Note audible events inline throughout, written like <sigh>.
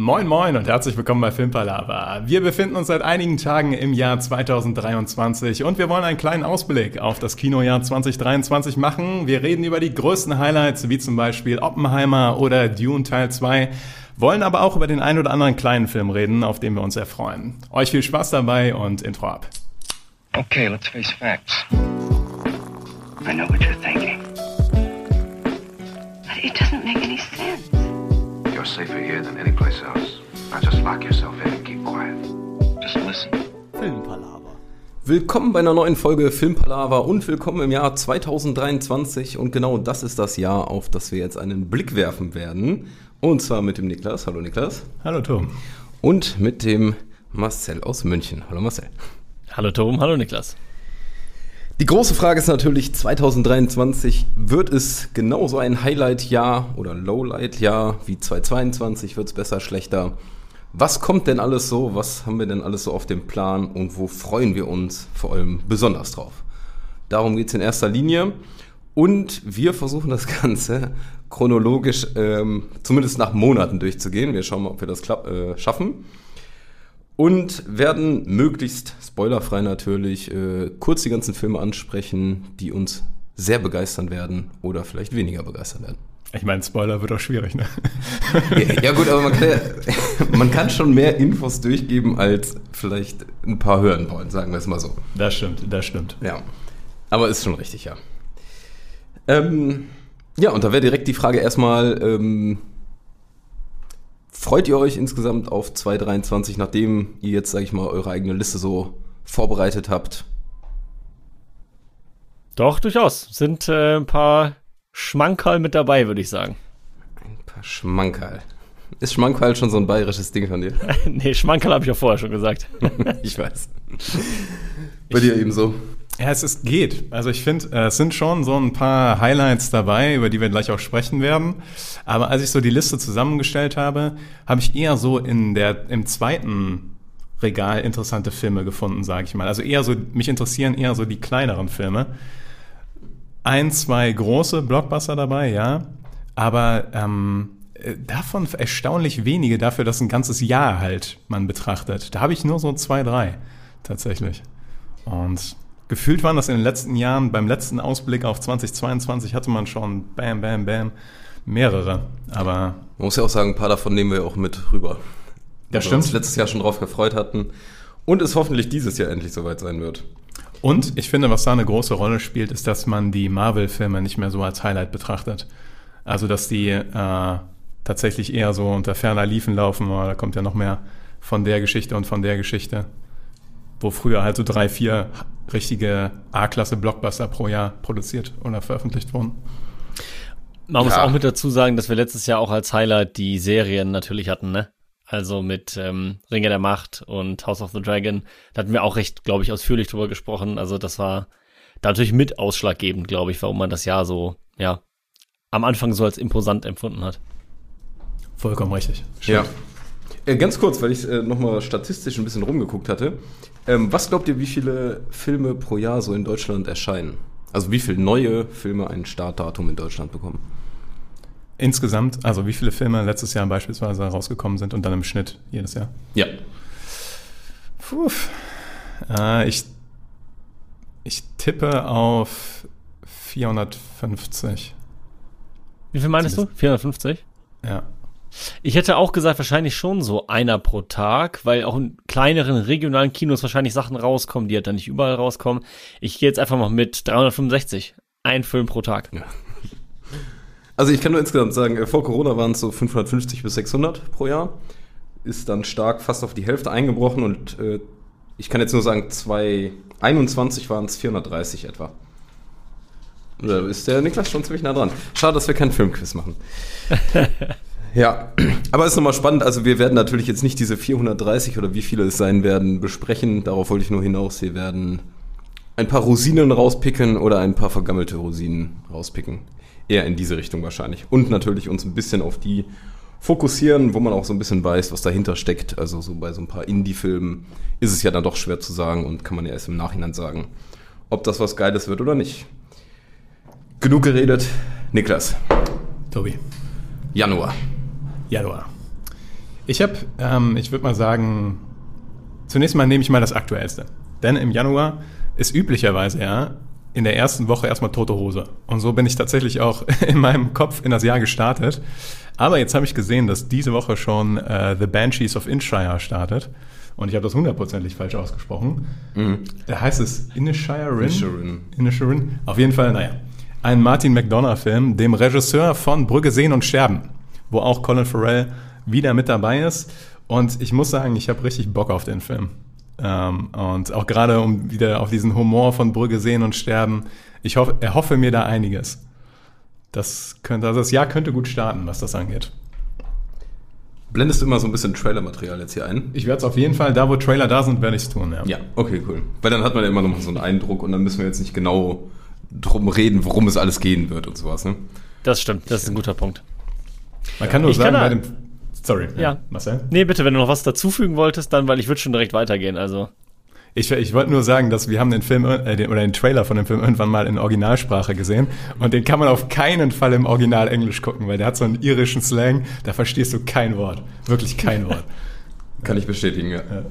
Moin Moin und herzlich willkommen bei Filmpalava. Wir befinden uns seit einigen Tagen im Jahr 2023 und wir wollen einen kleinen Ausblick auf das Kinojahr 2023 machen. Wir reden über die größten Highlights, wie zum Beispiel Oppenheimer oder Dune Teil 2, wollen aber auch über den ein oder anderen kleinen Film reden, auf den wir uns erfreuen. Euch viel Spaß dabei und Intro ab. Okay, let's face facts. I know what you're thinking. But it doesn't make sense. Safer here than any place else. Now just lock yourself in and keep quiet. Just listen. Filmpalaver. Willkommen bei einer neuen Folge Filmpalaver und willkommen im Jahr 2023 und genau das ist das Jahr, auf das wir jetzt einen Blick werfen werden. Und zwar mit dem Niklas. Hallo Niklas. Hallo Tom. Und mit dem Marcel aus München. Hallo Marcel. Hallo Tom, hallo Niklas. Die große Frage ist natürlich, 2023 wird es genauso ein Highlight-Jahr oder Lowlight-Jahr wie 2022? Wird es besser, schlechter? Was kommt denn alles so? Was haben wir denn alles so auf dem Plan und wo freuen wir uns vor allem besonders drauf? Darum geht es in erster Linie. Und wir versuchen das <laughs> Ganze chronologisch, ähm, zumindest nach Monaten durchzugehen. Wir schauen mal, ob wir das äh, schaffen und werden möglichst spoilerfrei natürlich äh, kurz die ganzen Filme ansprechen, die uns sehr begeistern werden oder vielleicht weniger begeistern werden. Ich meine, Spoiler wird auch schwierig, ne? Ja, ja gut, aber man kann, ja, man kann schon mehr Infos durchgeben, als vielleicht ein paar hören wollen, sagen wir es mal so. Das stimmt, das stimmt. Ja, aber ist schon richtig, ja. Ähm, ja, und da wäre direkt die Frage erstmal, ähm, Freut ihr euch insgesamt auf 2023, nachdem ihr jetzt, sage ich mal, eure eigene Liste so vorbereitet habt? Doch, durchaus. Sind äh, ein paar Schmankerl mit dabei, würde ich sagen. Ein paar Schmankerl. Ist Schmankerl schon so ein bayerisches Ding von dir? <laughs> nee, Schmankerl habe ich ja vorher schon gesagt. <laughs> ich weiß. Bei dir ebenso. Ja, es ist, geht. Also ich finde, äh, es sind schon so ein paar Highlights dabei, über die wir gleich auch sprechen werden. Aber als ich so die Liste zusammengestellt habe, habe ich eher so in der im zweiten Regal interessante Filme gefunden, sage ich mal. Also eher so, mich interessieren eher so die kleineren Filme. Ein, zwei große Blockbuster dabei, ja. Aber ähm, äh, davon erstaunlich wenige dafür, dass ein ganzes Jahr halt man betrachtet. Da habe ich nur so zwei, drei tatsächlich. Und gefühlt waren das in den letzten Jahren, beim letzten Ausblick auf 2022 hatte man schon bam, bam, bam, mehrere. Aber. Man muss ja auch sagen, ein paar davon nehmen wir auch mit rüber. Das stimmt. uns letztes Jahr schon drauf gefreut hatten. Und es hoffentlich dieses Jahr endlich soweit sein wird. Und ich finde, was da eine große Rolle spielt, ist, dass man die Marvel-Filme nicht mehr so als Highlight betrachtet. Also, dass die äh, tatsächlich eher so unter ferner Liefen laufen, oh, da kommt ja noch mehr von der Geschichte und von der Geschichte wo früher halt so drei, vier richtige A-Klasse Blockbuster pro Jahr produziert oder veröffentlicht wurden. Man ja. muss auch mit dazu sagen, dass wir letztes Jahr auch als Highlight die Serien natürlich hatten, ne? Also mit ähm, Ringe der Macht und House of the Dragon. Da hatten wir auch recht, glaube ich, ausführlich drüber gesprochen. Also das war da natürlich mit ausschlaggebend, glaube ich, warum man das Jahr so, ja, am Anfang so als imposant empfunden hat. Vollkommen richtig. Stimmt. Ja. Äh, ganz kurz, weil ich äh, nochmal statistisch ein bisschen rumgeguckt hatte. Ähm, was glaubt ihr, wie viele Filme pro Jahr so in Deutschland erscheinen? Also wie viele neue Filme ein Startdatum in Deutschland bekommen? Insgesamt, also wie viele Filme letztes Jahr beispielsweise rausgekommen sind und dann im Schnitt jedes Jahr? Ja. Puh. Äh, ich, ich tippe auf 450. Wie viel meinst du? 450? Ja. Ich hätte auch gesagt, wahrscheinlich schon so einer pro Tag, weil auch in kleineren regionalen Kinos wahrscheinlich Sachen rauskommen, die halt dann nicht überall rauskommen. Ich gehe jetzt einfach mal mit 365. Ein Film pro Tag. Ja. Also ich kann nur insgesamt sagen, äh, vor Corona waren es so 550 bis 600 pro Jahr. Ist dann stark fast auf die Hälfte eingebrochen und äh, ich kann jetzt nur sagen, 2021 waren es 430 etwa. Da ist der Niklas schon ziemlich nah dran. Schade, dass wir keinen Filmquiz machen. <laughs> Ja, <clears throat> aber es ist nochmal spannend. Also wir werden natürlich jetzt nicht diese 430 oder wie viele es sein werden besprechen. Darauf wollte ich nur hinaus. Wir werden ein paar Rosinen rauspicken oder ein paar vergammelte Rosinen rauspicken. Eher in diese Richtung wahrscheinlich. Und natürlich uns ein bisschen auf die fokussieren, wo man auch so ein bisschen weiß, was dahinter steckt. Also so bei so ein paar Indie-Filmen ist es ja dann doch schwer zu sagen und kann man ja erst im Nachhinein sagen, ob das was Geiles wird oder nicht. Genug geredet. Niklas. Tobi. Januar. Januar. Ich habe, ähm, ich würde mal sagen, zunächst mal nehme ich mal das Aktuellste. Denn im Januar ist üblicherweise ja in der ersten Woche erstmal tote Hose. Und so bin ich tatsächlich auch <laughs> in meinem Kopf in das Jahr gestartet. Aber jetzt habe ich gesehen, dass diese Woche schon äh, The Banshees of Inshire startet. Und ich habe das hundertprozentig falsch ausgesprochen. Mhm. Da heißt es Inishirin? Inishirin. Inishirin. Auf jeden Fall, naja. Ein Martin McDonough-Film, dem Regisseur von Brügge sehen und sterben, wo auch Colin Farrell wieder mit dabei ist. Und ich muss sagen, ich habe richtig Bock auf den Film. Ähm, und auch gerade um wieder auf diesen Humor von Brügge sehen und sterben. Ich hoffe, erhoffe mir da einiges. Das könnte, also das Jahr könnte gut starten, was das angeht. Blendest du immer so ein bisschen Trailer-Material jetzt hier ein? Ich werde es auf jeden Fall, da wo Trailer da sind, werde ich es tun, ja. Ja, okay, cool. Weil dann hat man ja immer noch mal so einen Eindruck und dann müssen wir jetzt nicht genau drum reden, worum es alles gehen wird und sowas, ne? Das stimmt, das ist ein guter Punkt. Man kann nur ich sagen, kann bei dem Sorry, ja. ja. Marcel? Nee, bitte, wenn du noch was dazufügen wolltest, dann, weil ich würde schon direkt weitergehen, also. Ich, ich wollte nur sagen, dass wir haben den Film äh, den, oder den Trailer von dem Film irgendwann mal in Originalsprache gesehen und den kann man auf keinen Fall im Original Englisch gucken, weil der hat so einen irischen Slang, da verstehst du kein Wort, wirklich kein Wort. <laughs> kann ich bestätigen, ja. ja.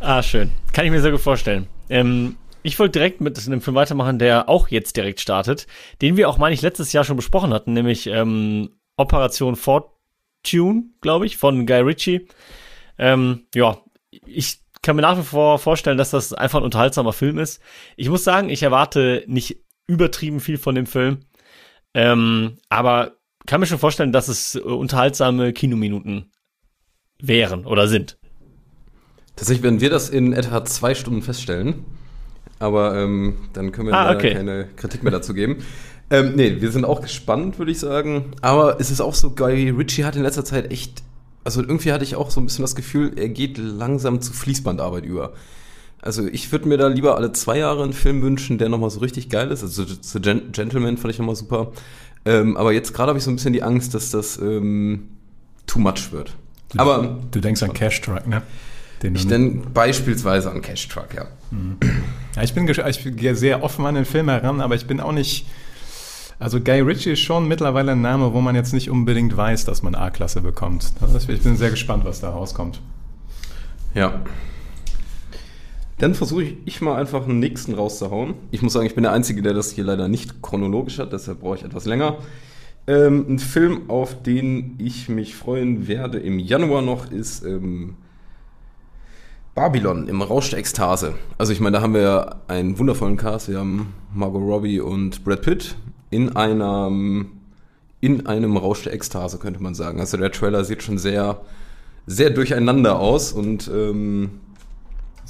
Ah, schön. Kann ich mir sehr gut vorstellen. Ähm, ich wollte direkt mit einem Film weitermachen, der auch jetzt direkt startet, den wir auch, meine ich, letztes Jahr schon besprochen hatten, nämlich ähm, Operation Fort Tune, glaube ich, von Guy Ritchie. Ähm, ja, ich kann mir nach wie vor vorstellen, dass das einfach ein unterhaltsamer Film ist. Ich muss sagen, ich erwarte nicht übertrieben viel von dem Film. Ähm, aber kann mir schon vorstellen, dass es unterhaltsame Kinominuten wären oder sind. Tatsächlich werden wir das in etwa zwei Stunden feststellen. Aber ähm, dann können wir ah, okay. keine Kritik mehr dazu geben. Ähm, nee, wir sind auch gespannt, würde ich sagen. Aber es ist auch so, Guy Ritchie hat in letzter Zeit echt, also irgendwie hatte ich auch so ein bisschen das Gefühl, er geht langsam zu Fließbandarbeit über. Also ich würde mir da lieber alle zwei Jahre einen Film wünschen, der nochmal so richtig geil ist. Also The Gentleman fand ich nochmal super. Ähm, aber jetzt gerade habe ich so ein bisschen die Angst, dass das ähm, too much wird. Du, aber du denkst an Cash Truck, ne? Den ich denke beispielsweise an Cash Truck, ja. Mhm. ja ich, bin, ich gehe sehr offen an den Film heran, aber ich bin auch nicht also Guy Ritchie ist schon mittlerweile ein Name, wo man jetzt nicht unbedingt weiß, dass man A-Klasse bekommt. Ich bin sehr gespannt, was da rauskommt. Ja. Dann versuche ich mal einfach einen nächsten rauszuhauen. Ich muss sagen, ich bin der Einzige, der das hier leider nicht chronologisch hat, deshalb brauche ich etwas länger. Ähm, ein Film, auf den ich mich freuen werde im Januar noch, ist ähm, Babylon im Rausch der Ekstase. Also ich meine, da haben wir ja einen wundervollen Cast. Wir haben Margot Robbie und Brad Pitt in einem, in einem Rausch der Ekstase, könnte man sagen. Also der Trailer sieht schon sehr, sehr durcheinander aus und ähm,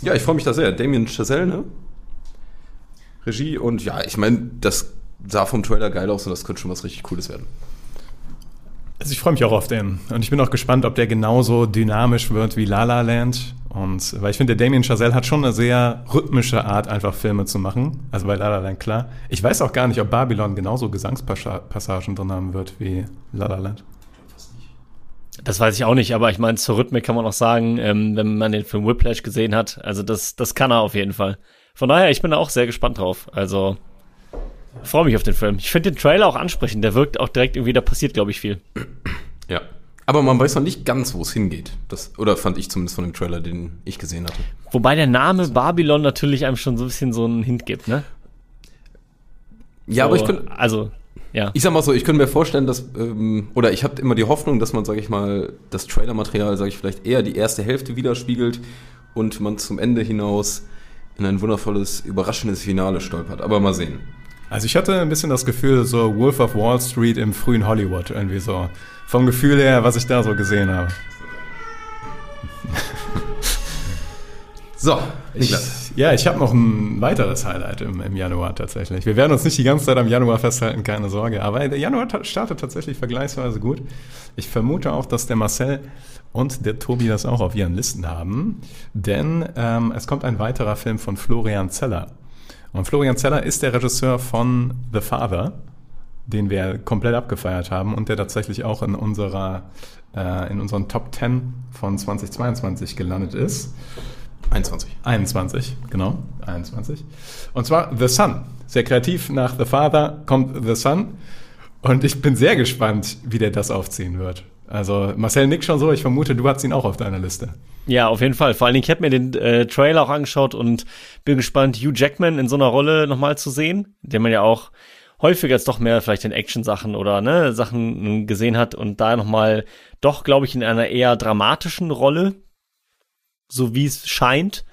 ja, ich freue mich da sehr. Damien Chazelle, ne? Regie und ja, ich meine, das sah vom Trailer geil aus und das könnte schon was richtig Cooles werden. Also ich freue mich auch auf den. Und ich bin auch gespannt, ob der genauso dynamisch wird wie La La Land. Und weil ich finde, der Damien Chazelle hat schon eine sehr rhythmische Art, einfach Filme zu machen. Also bei La La Land klar. Ich weiß auch gar nicht, ob Babylon genauso Gesangspassagen drin haben wird wie La La Land. Das weiß ich auch nicht, aber ich meine, zur Rhythmik kann man auch sagen, ähm, wenn man den Film Whiplash gesehen hat, also das, das kann er auf jeden Fall. Von daher, ich bin da auch sehr gespannt drauf. Also freue mich auf den Film. Ich finde den Trailer auch ansprechend. Der wirkt auch direkt irgendwie, da passiert, glaube ich, viel. Ja. Aber man weiß noch nicht ganz, wo es hingeht. Das, oder fand ich zumindest von dem Trailer, den ich gesehen hatte. Wobei der Name Babylon natürlich einem schon so ein bisschen so einen Hint gibt, ne? Ja, so, aber ich könnte. Also, ja. Ich sag mal so, ich könnte mir vorstellen, dass, ähm, oder ich habe immer die Hoffnung, dass man, sage ich mal, das Trailermaterial, sage ich vielleicht, eher die erste Hälfte widerspiegelt und man zum Ende hinaus in ein wundervolles, überraschendes Finale stolpert. Aber mal sehen. Also ich hatte ein bisschen das Gefühl, so Wolf of Wall Street im frühen Hollywood, irgendwie so. Vom Gefühl her, was ich da so gesehen habe. <laughs> so, ich, ja, ich habe noch ein weiteres Highlight im, im, Januar tatsächlich. Wir werden uns nicht die ganze Zeit am Januar festhalten, keine Sorge. Aber der Januar startet tatsächlich vergleichsweise gut. Ich vermute auch, dass der Marcel und der Tobi das auch auf ihren Listen haben. Denn ähm, es kommt ein weiterer Film von Florian Zeller. Und Florian Zeller ist der Regisseur von The Father, den wir komplett abgefeiert haben und der tatsächlich auch in unserer äh, in unseren Top 10 von 2022 gelandet ist. 21. 21, genau, 21. Und zwar The Sun. Sehr kreativ, nach The Father kommt The Sun. Und ich bin sehr gespannt, wie der das aufziehen wird. Also Marcel nickt schon so, ich vermute, du hast ihn auch auf deiner Liste. Ja, auf jeden Fall. Vor allen Dingen, ich habe mir den äh, Trailer auch angeschaut und bin gespannt, Hugh Jackman in so einer Rolle nochmal zu sehen, den man ja auch häufiger jetzt doch mehr vielleicht in Action-Sachen oder ne, Sachen gesehen hat und da nochmal doch, glaube ich, in einer eher dramatischen Rolle, so wie es scheint.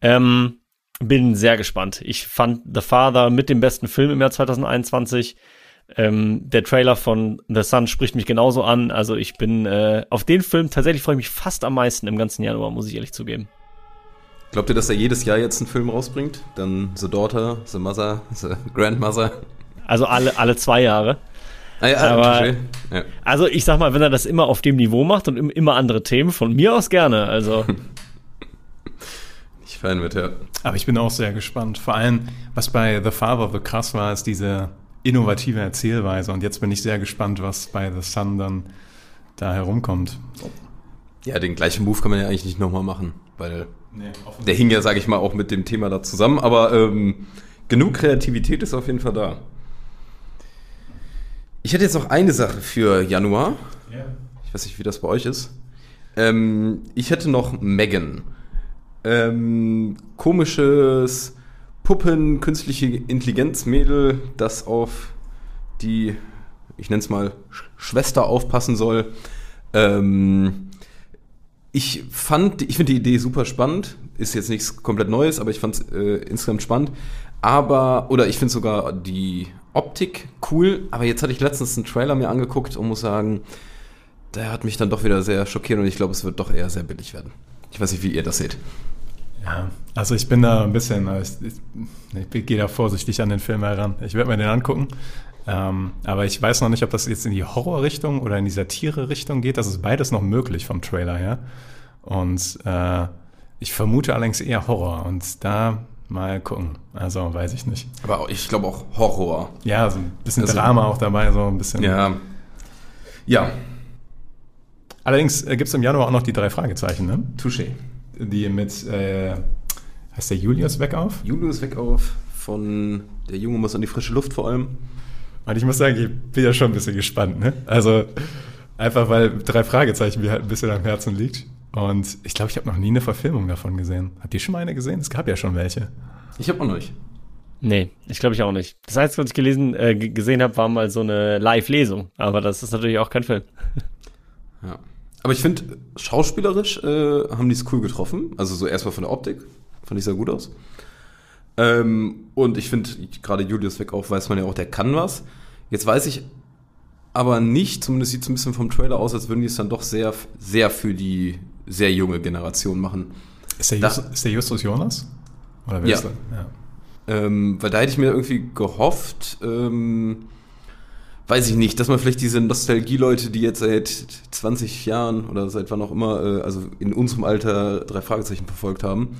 Ähm, bin sehr gespannt. Ich fand The Father mit dem besten Film im Jahr 2021. Ähm, der Trailer von The Sun spricht mich genauso an. Also ich bin äh, auf den Film tatsächlich freue ich mich fast am meisten im ganzen Januar, muss ich ehrlich zugeben. Glaubt ihr, dass er jedes Jahr jetzt einen Film rausbringt? Dann The Daughter, The Mother, The Grandmother? Also alle, alle zwei Jahre. Ah, ja, Aber, ja. Also ich sag mal, wenn er das immer auf dem Niveau macht und immer andere Themen, von mir aus gerne. Also. <laughs> ich fein mit, ja. Aber ich bin auch sehr gespannt. Vor allem, was bei The Father so krass war, ist diese innovative Erzählweise. Und jetzt bin ich sehr gespannt, was bei The Sun dann da herumkommt. Ja, den gleichen Move kann man ja eigentlich nicht nochmal machen, weil nee, der hing ja, sage ich mal, auch mit dem Thema da zusammen. Aber ähm, genug Kreativität ist auf jeden Fall da. Ich hätte jetzt noch eine Sache für Januar. Ja. Ich weiß nicht, wie das bei euch ist. Ähm, ich hätte noch Megan. Ähm, komisches Puppen, künstliche Intelligenzmädel, das auf die, ich nenne es mal, Schwester aufpassen soll. Ähm, ich fand, ich finde die Idee super spannend. Ist jetzt nichts komplett Neues, aber ich fand es äh, insgesamt spannend. Aber, oder ich finde sogar die Optik cool, aber jetzt hatte ich letztens einen Trailer mir angeguckt und muss sagen, der hat mich dann doch wieder sehr schockiert und ich glaube, es wird doch eher sehr billig werden. Ich weiß nicht, wie ihr das seht. Ja, also ich bin da ein bisschen, äh, ich, ich, ich gehe da vorsichtig an den Film heran. Ich werde mir den angucken. Ähm, aber ich weiß noch nicht, ob das jetzt in die Horrorrichtung oder in die Satire-Richtung geht. Das ist beides noch möglich vom Trailer her. Und äh, ich vermute allerdings eher Horror. Und da Mal gucken. Also weiß ich nicht. Aber ich glaube auch Horror. Ja, so ein bisschen also, Drama auch dabei, so ein bisschen. Ja. Ja. Allerdings äh, gibt es im Januar auch noch die drei Fragezeichen, ne? Touché. Die mit, äh, heißt der Julius Weckauf? Julius Weckauf von Der Junge muss an die frische Luft vor allem. Und ich muss sagen, ich bin ja schon ein bisschen gespannt, ne? Also einfach weil drei Fragezeichen mir halt ein bisschen am Herzen liegt. Und ich glaube, ich habe noch nie eine Verfilmung davon gesehen. Habt ihr schon mal eine gesehen? Es gab ja schon welche. Ich habe noch nicht. Nee, ich glaube ich auch nicht. Das Einzige, was ich gelesen, äh, gesehen habe, war mal so eine Live-Lesung. Aber das ist natürlich auch kein Film. Ja. Aber ich finde, schauspielerisch äh, haben die es cool getroffen. Also so erstmal von der Optik. Fand ich sehr gut aus. Ähm, und ich finde, gerade Julius Weg auch, weiß man ja auch, der kann was. Jetzt weiß ich aber nicht, zumindest sieht es ein bisschen vom Trailer aus, als würden die es dann doch sehr, sehr für die sehr junge Generation machen. Ist der, Just, da, ist der Justus Jonas? Oder wer ja. ist der? Ja. Ähm, weil da hätte ich mir irgendwie gehofft, ähm, weiß ich nicht, dass man vielleicht diese Nostalgie-Leute, die jetzt seit 20 Jahren oder seit wann auch immer, äh, also in unserem Alter drei Fragezeichen verfolgt haben,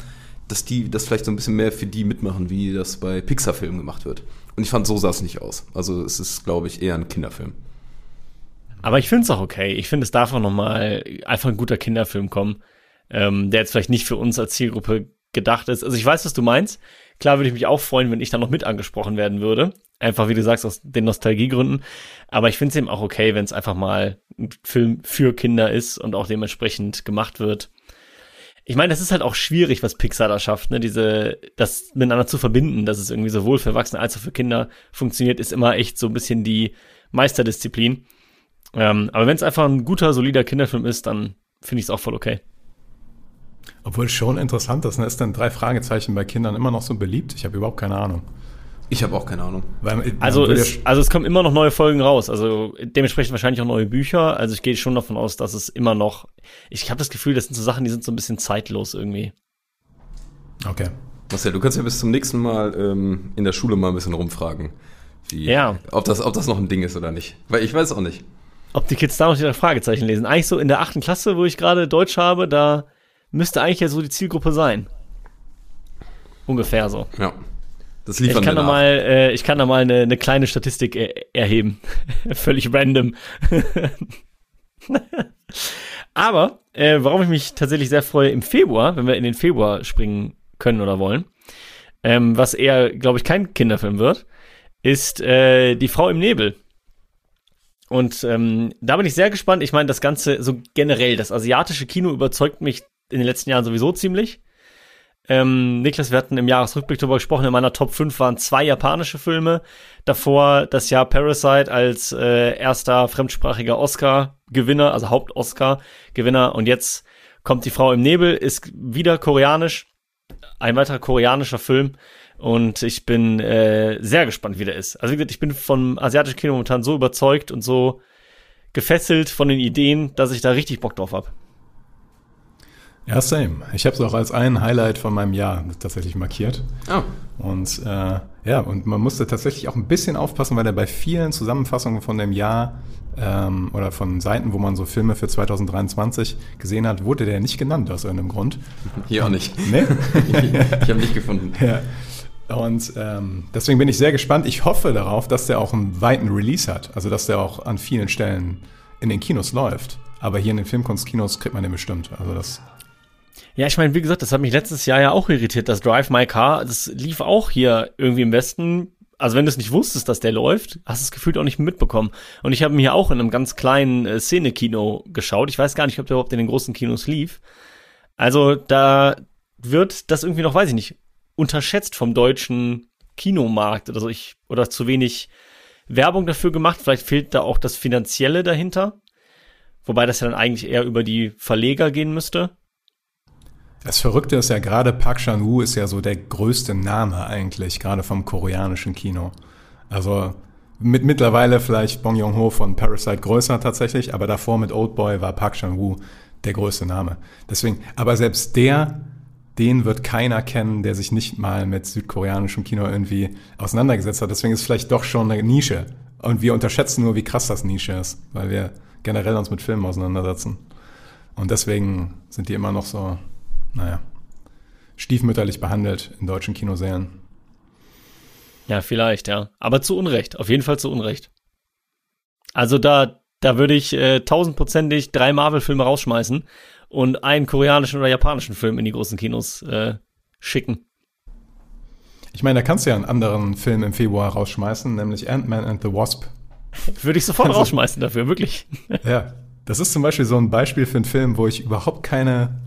dass die das vielleicht so ein bisschen mehr für die mitmachen, wie das bei Pixar-Filmen gemacht wird. Und ich fand, so sah es nicht aus. Also es ist, glaube ich, eher ein Kinderfilm. Aber ich finde es auch okay. Ich finde, es darf auch nochmal einfach ein guter Kinderfilm kommen, ähm, der jetzt vielleicht nicht für uns als Zielgruppe gedacht ist. Also ich weiß, was du meinst. Klar würde ich mich auch freuen, wenn ich da noch mit angesprochen werden würde. Einfach, wie du sagst, aus den Nostalgiegründen. Aber ich finde es eben auch okay, wenn es einfach mal ein Film für Kinder ist und auch dementsprechend gemacht wird. Ich meine, das ist halt auch schwierig, was Pixar da schafft, ne? Diese, das miteinander zu verbinden, dass es irgendwie sowohl für Erwachsene als auch für Kinder funktioniert, ist immer echt so ein bisschen die Meisterdisziplin. Ähm, aber wenn es einfach ein guter, solider Kinderfilm ist, dann finde ich es auch voll okay. Obwohl schon interessant ist, ne? ist denn drei Fragezeichen bei Kindern immer noch so beliebt? Ich habe überhaupt keine Ahnung. Ich habe auch keine Ahnung. Weil, also, es, also es kommen immer noch neue Folgen raus. Also dementsprechend wahrscheinlich auch neue Bücher. Also ich gehe schon davon aus, dass es immer noch. Ich habe das Gefühl, das sind so Sachen, die sind so ein bisschen zeitlos irgendwie. Okay. Marcel, du kannst ja bis zum nächsten Mal ähm, in der Schule mal ein bisschen rumfragen. Wie, ja. Ob das, ob das noch ein Ding ist oder nicht. Weil ich weiß auch nicht. Ob die Kids da noch die Fragezeichen lesen. Eigentlich so in der achten Klasse, wo ich gerade Deutsch habe, da müsste eigentlich ja so die Zielgruppe sein. Ungefähr so. Ja. Das liefern ich kann da mal, äh, ich kann da mal eine, eine kleine Statistik er erheben. <laughs> Völlig random. <laughs> Aber äh, warum ich mich tatsächlich sehr freue im Februar, wenn wir in den Februar springen können oder wollen, ähm, was eher, glaube ich, kein Kinderfilm wird, ist äh, Die Frau im Nebel. Und ähm, da bin ich sehr gespannt. Ich meine, das Ganze so generell, das asiatische Kino überzeugt mich in den letzten Jahren sowieso ziemlich. Ähm, Niklas, wir hatten im Jahresrückblick darüber gesprochen, in meiner Top 5 waren zwei japanische Filme. Davor das Jahr Parasite als äh, erster fremdsprachiger Oscar-Gewinner, also Haupt-Oscar-Gewinner. Und jetzt kommt die Frau im Nebel, ist wieder koreanisch. Ein weiterer koreanischer Film. Und ich bin äh, sehr gespannt, wie der ist. Also wie gesagt, ich bin vom asiatischen Kino momentan so überzeugt und so gefesselt von den Ideen, dass ich da richtig Bock drauf habe. Ja, same. Ich habe es auch als ein Highlight von meinem Jahr tatsächlich markiert. Oh. Und äh, ja, und man musste tatsächlich auch ein bisschen aufpassen, weil er bei vielen Zusammenfassungen von dem Jahr ähm, oder von Seiten, wo man so Filme für 2023 gesehen hat, wurde der nicht genannt aus irgendeinem Grund. <laughs> Hier auch nicht. Nee? <laughs> ich habe nicht gefunden. <laughs> Ja. Und ähm, deswegen bin ich sehr gespannt. Ich hoffe darauf, dass der auch einen weiten Release hat. Also, dass der auch an vielen Stellen in den Kinos läuft. Aber hier in den Filmkunstkinos kriegt man den bestimmt. Also, das. Ja, ich meine, wie gesagt, das hat mich letztes Jahr ja auch irritiert. Das Drive My Car, das lief auch hier irgendwie im Westen. Also, wenn du es nicht wusstest, dass der läuft, hast du es gefühlt auch nicht mitbekommen. Und ich habe mir auch in einem ganz kleinen äh, Szene-Kino geschaut. Ich weiß gar nicht, ob der überhaupt in den großen Kinos lief. Also, da wird das irgendwie noch, weiß ich nicht, unterschätzt vom deutschen Kinomarkt oder so. Ich, oder zu wenig Werbung dafür gemacht. Vielleicht fehlt da auch das Finanzielle dahinter. Wobei das ja dann eigentlich eher über die Verleger gehen müsste. Das Verrückte ist ja gerade Park Chan-woo ist ja so der größte Name eigentlich, gerade vom koreanischen Kino. Also mit mittlerweile vielleicht Bong Joon-ho von Parasite größer tatsächlich, aber davor mit Oldboy war Park Chan-woo der größte Name. Deswegen, aber selbst der den wird keiner kennen, der sich nicht mal mit südkoreanischem Kino irgendwie auseinandergesetzt hat. Deswegen ist es vielleicht doch schon eine Nische. Und wir unterschätzen nur, wie krass das Nische ist, weil wir generell uns mit Filmen auseinandersetzen. Und deswegen sind die immer noch so, naja, stiefmütterlich behandelt in deutschen Kinosälen. Ja, vielleicht, ja. Aber zu Unrecht, auf jeden Fall zu Unrecht. Also da, da würde ich äh, tausendprozentig drei Marvel-Filme rausschmeißen und einen koreanischen oder japanischen Film in die großen Kinos äh, schicken. Ich meine, da kannst du ja einen anderen Film im Februar rausschmeißen, nämlich Ant-Man and the Wasp. <laughs> Würde ich sofort <laughs> also, rausschmeißen dafür, wirklich. ja, das ist zum Beispiel so ein Beispiel für einen Film, wo ich überhaupt keine,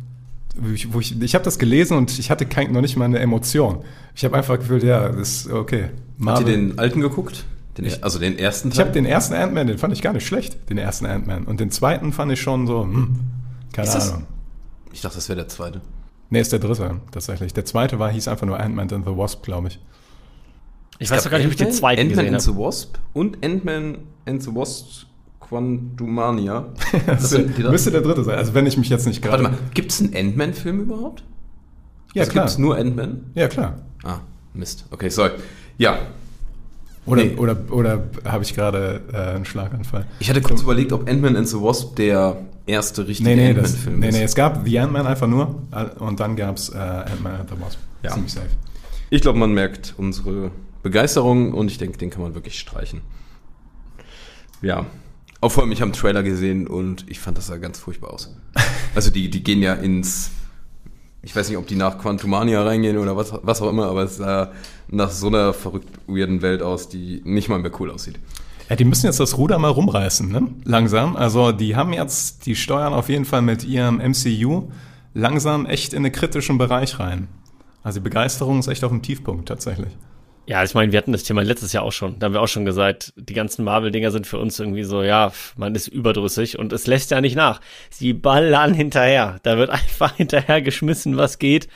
wo ich, ich habe das gelesen und ich hatte kein, noch nicht mal eine Emotion. Ich habe einfach gefühlt, ja, das ist okay. Marvel. Habt ihr den alten geguckt? Den, also den ersten Teil? Ich habe den ersten Ant-Man, den fand ich gar nicht schlecht, den ersten Ant-Man. Und den zweiten fand ich schon so, hm, keine ist Ahnung. Das? Ich dachte, das wäre der zweite. Nee, ist der dritte tatsächlich. Der zweite war, hieß einfach nur Ant-Man and the Wasp, glaube ich. Ich es weiß doch gar nicht, ob ich den zweiten Ant-Man and the Wasp und Ant-Man and the Wasp Quantumania. <laughs> das sind, müsste der dritte sein. Also wenn ich mich jetzt nicht gerade... Warte mal, gibt es einen Ant-Man-Film überhaupt? Ja, also klar. Gibt es nur Ant-Man? Ja, klar. Ah, Mist. Okay, sorry. Ja, oder, nee. oder, oder habe ich gerade äh, einen Schlaganfall? Ich hatte kurz überlegt, ob Ant-Man and the Wasp der erste richtige nee, nee, Ant-Man-Film nee, ist. Nee, nee, es gab The Ant-Man einfach nur und dann gab es äh, Ant-Man and the Wasp. Ja. Ziemlich safe. Ich glaube, man merkt unsere Begeisterung und ich denke, den kann man wirklich streichen. Ja. Auch vor allem, ich habe einen Trailer gesehen und ich fand das sah ganz furchtbar aus. Also die, die gehen ja ins ich weiß nicht, ob die nach Quantumania reingehen oder was, was auch immer, aber es sah nach so einer verrückt weirden Welt aus, die nicht mal mehr cool aussieht. Ja, die müssen jetzt das Ruder mal rumreißen, ne? Langsam. Also die haben jetzt, die steuern auf jeden Fall mit ihrem MCU langsam echt in den kritischen Bereich rein. Also die Begeisterung ist echt auf dem Tiefpunkt tatsächlich. Ja, ich meine, wir hatten das Thema letztes Jahr auch schon. Da haben wir auch schon gesagt, die ganzen Marvel-Dinger sind für uns irgendwie so, ja, man ist überdrüssig und es lässt ja nicht nach. Sie ballern hinterher. Da wird <laughs> einfach hinterher geschmissen, was geht.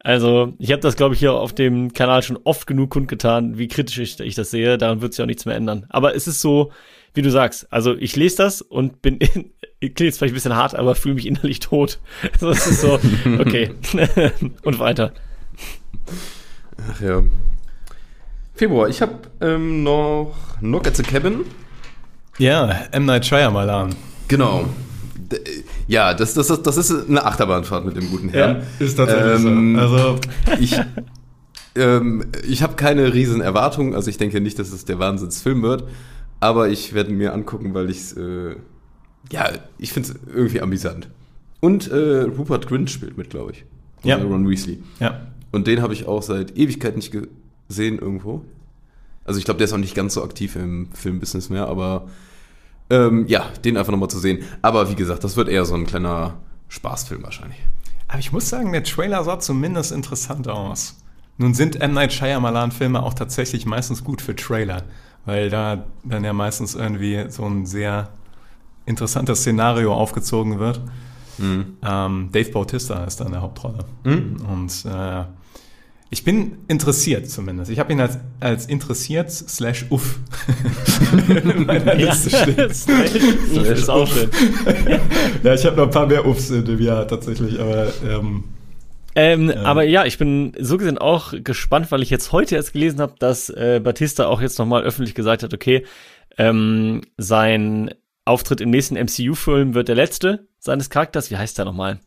Also, ich habe das, glaube ich, hier auf dem Kanal schon oft genug kundgetan, wie kritisch ich, ich das sehe. Daran wird sich auch nichts mehr ändern. Aber es ist so, wie du sagst. Also, ich lese das und bin, in, <laughs> klingt jetzt vielleicht ein bisschen hart, aber fühle mich innerlich tot. <laughs> Also, es ist so, okay. und weiter. Ach ja. Februar, ich habe ähm, noch Knock at the Cabin. Ja, M. Night Shyamalan. Genau. Ja, das, das, das, ist eine Achterbahnfahrt mit dem guten Herrn. Ja, ist tatsächlich ähm, so. Also <laughs> ich, ähm, ich habe keine riesen Erwartungen, also ich denke nicht, dass es der Wahnsinnsfilm wird, aber ich werde mir angucken, weil ich es, äh, ja, ich finde es irgendwie amüsant. Und äh, Rupert Grint spielt mit, glaube ich. Ja. Ron Weasley. Ja. Und den habe ich auch seit Ewigkeit nicht gesehen irgendwo. Also ich glaube, der ist auch nicht ganz so aktiv im Filmbusiness mehr, aber Ähm, ja, den einfach nochmal zu sehen. Aber wie gesagt, das wird eher so ein kleiner Spaßfilm wahrscheinlich. Aber ich muss sagen, der Trailer sah zumindest interessant aus. Nun sind M. Night Shyamalan-Filme auch tatsächlich meistens gut für Trailer, weil da dann ja meistens irgendwie so ein sehr interessantes Szenario aufgezogen wird. Mhm. Ähm, Dave Bautista ist da in der Hauptrolle. Mhm. Und äh, ich bin interessiert zumindest. Ich habe ihn als, als interessiert slash uff <laughs> in meiner Liste stehen. uff <laughs> ist auch schön. ja, ich habe noch ein paar mehr Uffs in dem Jahr tatsächlich, aber ähm, ähm, ja. Aber ja, ich bin so gesehen auch gespannt, weil ich jetzt heute erst gelesen habe, dass äh, Batista auch jetzt nochmal öffentlich gesagt hat, okay, ähm, sein Auftritt im nächsten MCU-Film wird der letzte seines Charakters. Wie heißt der nochmal?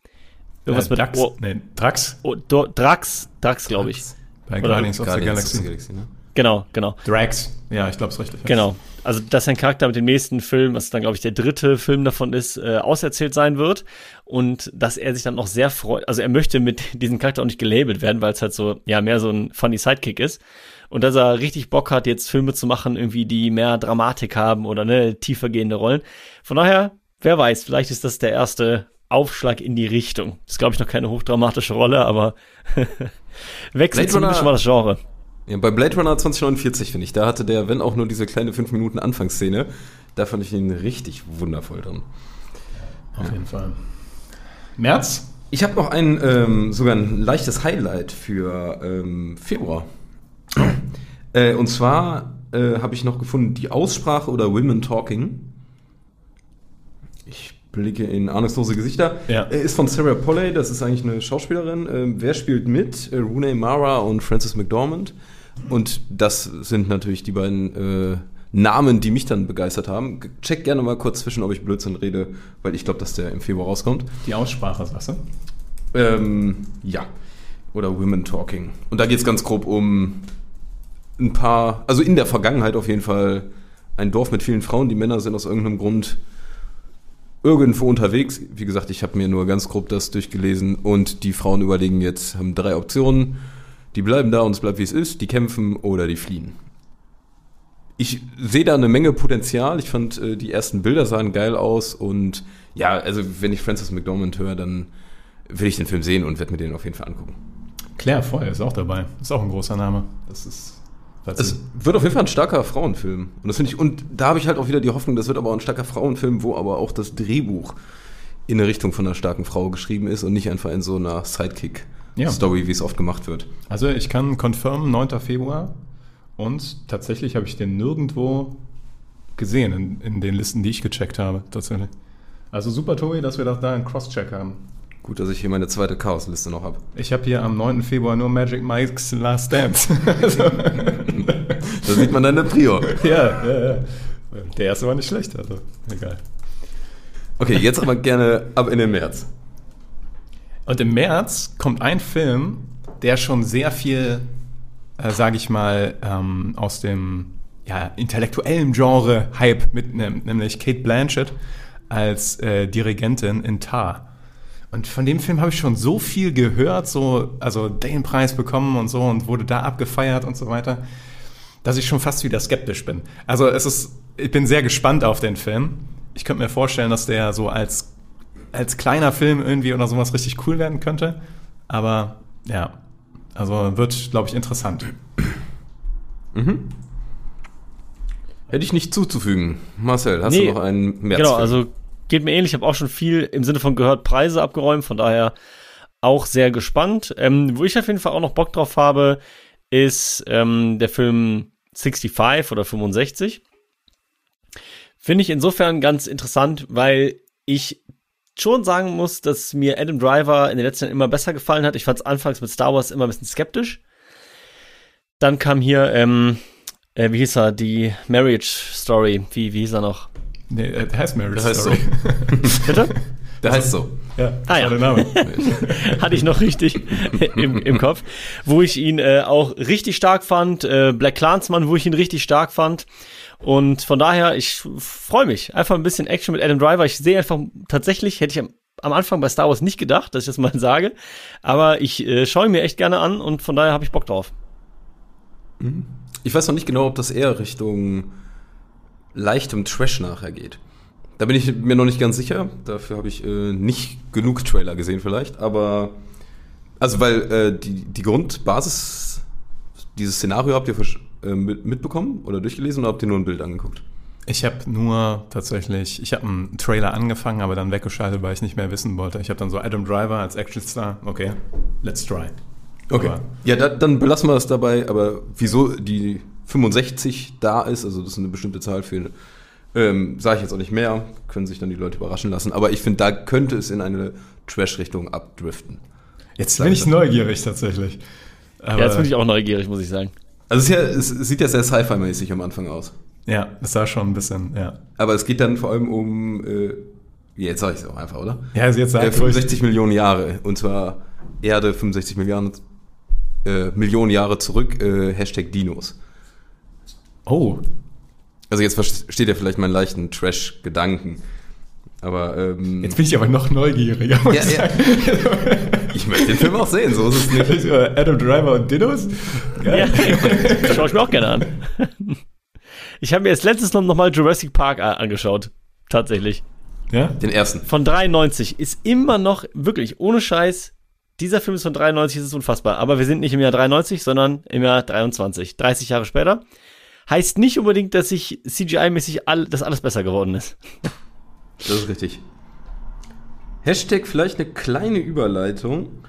Irgendwas äh, mit Drax. Oh, nee, Drax? Oh, Do, Drax, Drax, glaube ich. Bei Guardians of the Galaxy. Galaxy ne? Genau, genau. Drax, ja, ich glaube es richtig. Genau. Also, dass sein Charakter mit dem nächsten Film, was dann, glaube ich, der dritte Film davon ist, äh, auserzählt sein wird. Und dass er sich dann noch sehr freut. Also, er möchte mit <laughs> diesem Charakter auch nicht gelabelt werden, weil es halt so, ja, mehr so ein funny Sidekick ist. Und dass er richtig Bock hat, jetzt Filme zu machen, irgendwie, die mehr Dramatik haben oder, ne, tiefer gehende Rollen. Von daher, wer weiß, vielleicht ist das der erste Aufschlag in die Richtung. Das ist, glaube ich, noch keine hochdramatische Rolle, aber <laughs> wechselt zumindest mal das Genre. Ja, bei Blade Runner 2049 finde ich, da hatte der, wenn auch nur diese kleine 5 Minuten Anfangsszene, da fand ich ihn richtig wundervoll drin. Auf ja. jeden Fall. März? Ich habe noch ein, ähm, sogar ein leichtes Highlight für ähm, Februar. äh, und zwar äh, habe ich noch gefunden, die Aussprache oder Women Talking. Ich blicke in ahnungslose Gesichter. Ja. Ist von Sarah Polley, das ist eigentlich eine Schauspielerin. Ähm, wer spielt mit? Äh, Rune Mara und Frances McDormand. Und das sind natürlich die beiden äh, Namen, die mich dann begeistert haben. Check gerne mal kurz zwischen, ob ich Blödsinn rede, weil ich glaube, dass der im Februar rauskommt. Die Aussprache, sagst du? Ähm, ja. Oder Women Talking. Und da geht es ganz grob um ein paar, also in der Vergangenheit auf jeden Fall, ein Dorf mit vielen Frauen. Die Männer sind aus irgendeinem Grund irgendwo unterwegs. Wie gesagt, ich habe mir nur ganz grob das durchgelesen und die Frauen überlegen jetzt, haben drei Optionen. Die bleiben da und es bleibt wie es ist, die kämpfen oder die fliehen. Ich sehe da eine Menge Potenzial. Ich fand, äh, die ersten Bilder sahen geil aus und ja, also wenn ich Francis McDormand höre, dann will ich den Film sehen und werde mir den auf jeden Fall angucken. Claire Foy ist auch dabei. Ist auch ein großer Name. Das ist es wird auf jeden Fall ein starker Frauenfilm. Und das finde ich, und da habe ich halt auch wieder die Hoffnung, das wird aber auch ein starker Frauenfilm, wo aber auch das Drehbuch in der Richtung von einer starken Frau geschrieben ist und nicht einfach in so einer Sidekick-Story, ja. wie es oft gemacht wird. Also ich kann confirmen, 9. Februar. Und tatsächlich habe ich den nirgendwo gesehen in, in, den Listen, die ich gecheckt habe, tatsächlich. Also super, Tobi, dass wir da einen Cross-Check haben. Gut, dass ich hier meine zweite Chaos-Liste noch habe. Ich habe hier am 9. Februar nur Magic Mike's Last Dance. <laughs> <laughs> <laughs> da sieht man deine Prio. Ja, ja, ja. Der erste war nicht schlecht, also egal. Okay, jetzt aber gerne ab in den März. Und im März kommt ein Film, der schon sehr viel, äh, sage ich mal, ähm, aus dem ja, intellektuellen Genre Hype mitnimmt, nämlich Kate Blanchett als äh, Dirigentin in Tar. Und von dem Film habe ich schon so viel gehört, so, also den Preis bekommen und so und wurde da abgefeiert und so weiter, dass ich schon fast wieder skeptisch bin. Also es ist, ich bin sehr gespannt auf den Film. Ich könnte mir vorstellen, dass der so als, als kleiner Film irgendwie oder sowas richtig cool werden könnte. Aber ja, also wird, glaube ich, interessant. Mhm. Hätte ich nicht zuzufügen. Marcel, hast nee, du noch einen März? Genau, also geht mir ähnlich. Ich habe auch schon viel im Sinne von gehört Preise abgeräumt, von daher auch sehr gespannt. Ähm, wo ich auf jeden Fall auch noch Bock drauf habe, ist ähm, der Film 65 oder 65. Finde ich insofern ganz interessant, weil ich schon sagen muss, dass mir Adam Driver in den letzten Jahren immer besser gefallen hat. Ich fand es anfangs mit Star Wars immer ein bisschen skeptisch. Dann kam hier, ähm, äh, wie hieß er, die Marriage Story. Wie, wie hieß er noch? Nee, äh, der heißt Marriage der heißt Story. So. <laughs> Bitte? Der heißt so. Ja, ah, ja. der Name. <laughs> Hatte ich noch richtig im, im Kopf. Wo ich ihn äh, auch richtig stark fand. Äh, Black Clansman, wo ich ihn richtig stark fand. Und von daher, ich freue mich. Einfach ein bisschen Action mit Adam Driver. Ich sehe einfach tatsächlich, hätte ich am, am, Anfang bei Star Wars nicht gedacht, dass ich das mal <laughs> sage. Aber ich äh, schaue mir echt gerne an und von daher habe ich Bock drauf. Ich weiß noch nicht genau, ob das eher Richtung leichtem Trash nachher geht. Da bin ich mir noch nicht ganz sicher. Dafür habe ich äh, nicht genug Trailer gesehen vielleicht. Aber, also weil äh, die, die Grundbasis, dieses Szenario habt ihr äh, mitbekommen oder durchgelesen oder habt ihr nur ein Bild angeguckt? Ich habe nur tatsächlich, ich habe einen Trailer angefangen, aber dann weggeschaltet, weil ich nicht mehr wissen wollte. Ich habe dann so Adam Driver als Actionstar. Okay, let's try. Okay. Aber ja, da, dann belassen wir es dabei. Aber wieso die 65 da ist, also das ist eine bestimmte Zahl für, ähm, sage ich jetzt auch nicht mehr, können sich dann die Leute überraschen lassen. Aber ich finde, da könnte es in eine Trash-Richtung abdriften. Jetzt bin ich neugierig tatsächlich. Aber ja, jetzt bin ich auch neugierig, muss ich sagen. Also es, ja, es sieht ja sehr Sci-Fi-mäßig am Anfang aus. Ja, es sah schon ein bisschen, ja. Aber es geht dann vor allem um, äh, jetzt sage ich es auch einfach, oder? Ja, also jetzt äh, 65 Millionen Jahre. Und zwar Erde 65 Milliarden, äh, Millionen Jahre zurück, äh, Hashtag Dinos. Oh. Also jetzt versteht ihr vielleicht meinen leichten Trash-Gedanken. Aber ähm, jetzt bin ich aber noch neugieriger. Ja, ja. ich möchte den Film auch sehen, so ist es nicht. <laughs> Adam Driver und Dinos? Geil. Ja, <laughs> schaue ich mir auch gerne an. Ich habe mir jetzt letztes noch mal Jurassic Park angeschaut. Tatsächlich. Ja? Den ersten. Von 93 ist immer noch, wirklich, ohne Scheiß, dieser Film ist von 93, das ist unfassbar. Aber wir sind nicht im Jahr 93, sondern im Jahr 23. 30 Jahre später. Heißt nicht unbedingt, dass sich CGI-mäßig all, das alles besser geworden ist. Das ist richtig. Hashtag vielleicht eine kleine Überleitung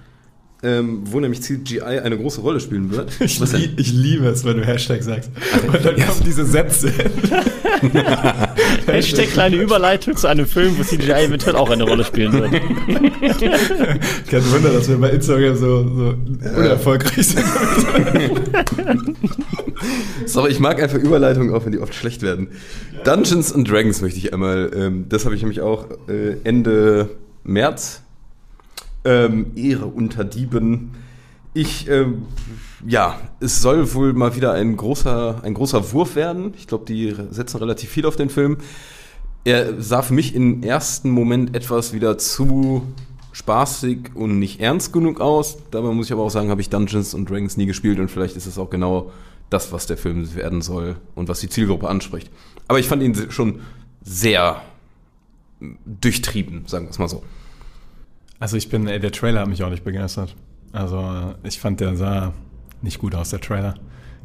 ähm, wo nämlich CGI eine große Rolle spielen wird. <laughs> Ich, lie ich liebe es, wenn du Hashtag sagst. Und dann yes. kommen diese Sätze. <laughs> Hashtag kleine Überleitung zu einem Film, wo CGI eventuell auch eine Rolle spielen wird. <laughs> Kein Wunder, dass wir bei Instagram so, so unerfolgreich sind. Sorry, ich mag einfach Überleitungen, auch wenn die oft schlecht werden. Dungeons and Dragons möchte ich einmal, ähm, das habe ich nämlich auch äh, Ende März ähm, Ehre unter Dieben. Ich, ähm, ja, es soll wohl mal wieder ein großer, ein großer Wurf werden. Ich glaube, die setzen relativ viel auf den Film. Er sah für mich im ersten Moment etwas wieder zu spaßig und nicht ernst genug aus. Dabei muss ich aber auch sagen, habe ich Dungeons und Dragons nie gespielt und vielleicht ist es auch genau das, was der Film werden soll und was die Zielgruppe anspricht. Aber ich fand ihn schon sehr durchtrieben, sagen wir es mal so. Also ich bin, ey, der Trailer hat mich auch nicht begeistert. Also ich fand, der sah nicht gut aus, der Trailer.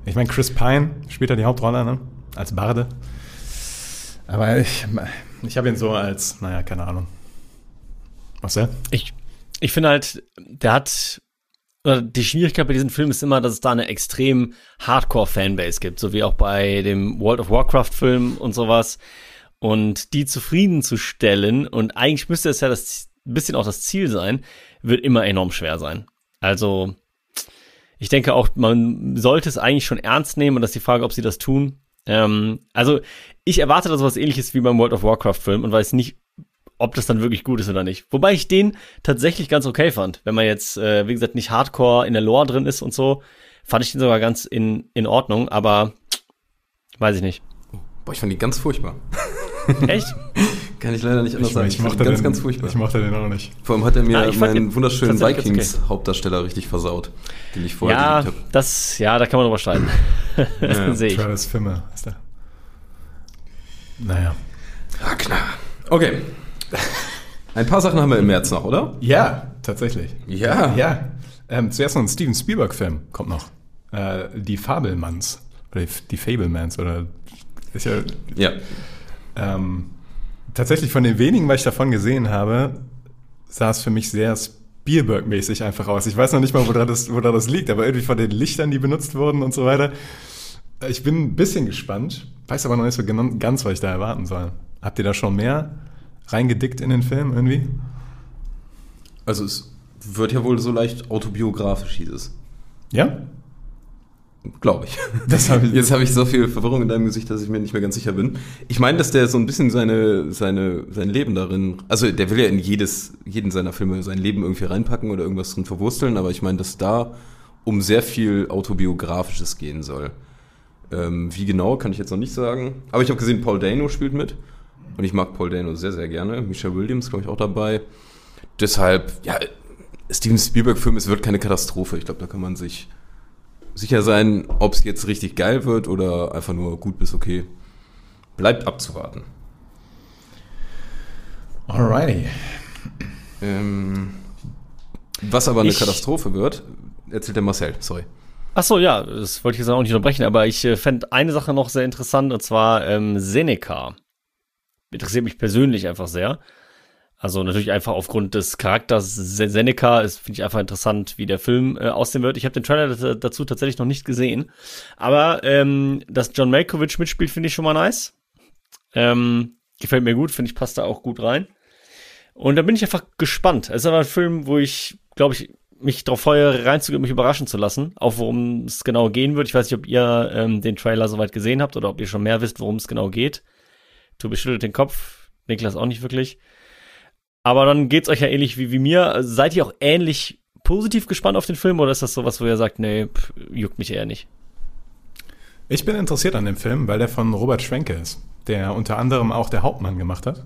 Ich meine, Chris Pine spielt da die Hauptrolle, ne? Als Barde. Aber ich, ich habe ihn so als, naja, keine Ahnung. Was der? Ich, ich finde halt, der hat, oder die Schwierigkeit bei diesem Film ist immer, dass es da eine extrem Hardcore-Fanbase gibt, so wie auch bei dem World of Warcraft-Film und sowas. Und die zufriedenzustellen, und eigentlich müsste es ja das bisschen auch das Ziel sein, wird immer enorm schwer sein. Also, ich denke auch, man sollte es eigentlich schon ernst nehmen und das ist die Frage, ob sie das tun. Ähm, also, ich erwarte da sowas ähnliches wie beim World of Warcraft Film und weiß nicht, ob das dann wirklich gut ist oder nicht. Wobei ich den tatsächlich ganz okay fand. Wenn man jetzt, äh, wie gesagt, nicht hardcore in der Lore drin ist und so, fand ich den sogar ganz in, in Ordnung, aber weiß ich nicht. Boah, ich fand ihn ganz furchtbar. Echt? <laughs> Kann ich leider nicht anders ich, sagen. Ich, ich mochte ganz, den, ganz furchtbar. Ich mochte den auch nicht. Vor allem hat er mir ah, meinen wunderschönen Vikings-Hauptdarsteller okay. richtig versaut, den ich vorher ja, geliebt habe. Das, ja, da kann man drüber streiten. <laughs> ja, sehe ich. Travis Fimmel ist der. Naja. Ragnar. Okay. Ein paar Sachen haben wir im März noch, oder? Ja, tatsächlich. Ja. Ja. Ähm, zuerst noch ein Steven Spielberg-Film kommt noch. Äh, die Fabelmanns. Oder die Fablemans. Oder ist ja. Ja. Ähm, tatsächlich von den wenigen, was ich davon gesehen habe, sah es für mich sehr Spielberg-mäßig einfach aus. Ich weiß noch nicht mal, wo da, das, wo da das liegt, aber irgendwie von den Lichtern, die benutzt wurden und so weiter. Ich bin ein bisschen gespannt, weiß aber noch nicht so ganz, was ich da erwarten soll. Habt ihr da schon mehr reingedickt in den Film irgendwie? Also es wird ja wohl so leicht autobiografisch, hieß es. Ja? Glaube ich. <laughs> Hab ich. Jetzt habe ich so viel Verwirrung in deinem Gesicht, dass ich mir nicht mehr ganz sicher bin. Ich meine, dass der so ein bisschen seine, seine, sein Leben darin, also der will ja in jedes, jeden seiner Filme sein Leben irgendwie reinpacken oder irgendwas drin verwursteln, aber ich meine, dass da um sehr viel Autobiografisches gehen soll. Ähm, wie genau, kann ich jetzt noch nicht sagen. Aber ich habe gesehen, Paul Dano spielt mit. Und ich mag Paul Dano sehr, sehr gerne. Michelle Williams, glaube ich, auch dabei. Deshalb, ja, Steven Spielberg-Film, es wird keine Katastrophe. Ich glaube, da kann man sich sicher sein, ob es jetzt richtig geil wird oder einfach nur gut bis okay. Bleibt abzuwarten. Alrighty. Ähm, was aber eine Ich- Katastrophe wird, erzählt der Marcel, sorry. Ach so, ja, das wollte ich jetzt auch nicht unterbrechen, aber ich äh, fände eine Sache noch sehr interessant, und zwar ähm, Seneca. Interessiert mich persönlich einfach sehr. Also natürlich einfach aufgrund des Charakters Se- Seneca ist finde ich einfach interessant, wie der Film äh, aussehen wird. Ich habe den Trailer dazu tatsächlich noch nicht gesehen, aber ähm, dass John Malkovich mitspielt, finde ich schon mal nice. Ähm, gefällt mir gut, finde ich passt da auch gut rein. Und da bin ich einfach gespannt. Es ist aber ein Film, wo ich, glaube ich, mich drauf freue, reinzugehen, mich überraschen zu lassen, auch worum es genau gehen wird. Ich weiß nicht, ob ihr ähm, den Trailer soweit gesehen habt oder ob ihr schon mehr wisst, worum es genau geht. Tobi schüttelt den Kopf, Niklas auch nicht wirklich. Aber dann geht's euch ja ähnlich wie, wie mir. Seid ihr auch ähnlich positiv gespannt auf den Film oder ist das sowas, wo ihr sagt, nee, pff, juckt mich eher nicht? Ich bin interessiert an dem Film, weil der von Robert Schwenke ist, der unter anderem auch der Hauptmann gemacht hat.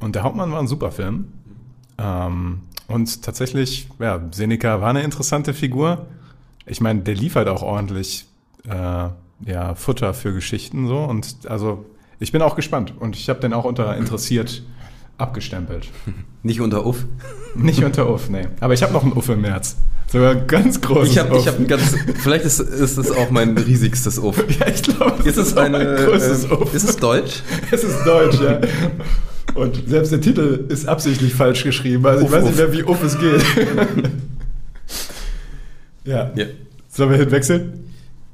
Und der Hauptmann war ein super Film. Ähm, und tatsächlich, ja, Seneca war eine interessante Figur. Ich meine, der liefert auch ordentlich äh, ja, Futter für Geschichten so. Und also, ich bin auch gespannt. Und ich habe den auch unter <laughs> interessiert abgestempelt. <laughs> Nicht unter Uff. <laughs> Nicht unter Uff, nee. Aber ich habe noch einen Uff im März. Sogar ein ganz großes Ich habe Uff. ich hab ein ganz, vielleicht ist, ist es auch mein riesigstes Uff. <laughs> ja, ich glaube, Ist es auch eine, mein größtes ähm, Uff. ist es deutsch? Es ist deutsch, ja. Und selbst der Titel ist absichtlich falsch geschrieben. Also ich Uff, weiß nicht uff. mehr, wie uff es geht. ja. Ja. Sollen wir hinwechseln?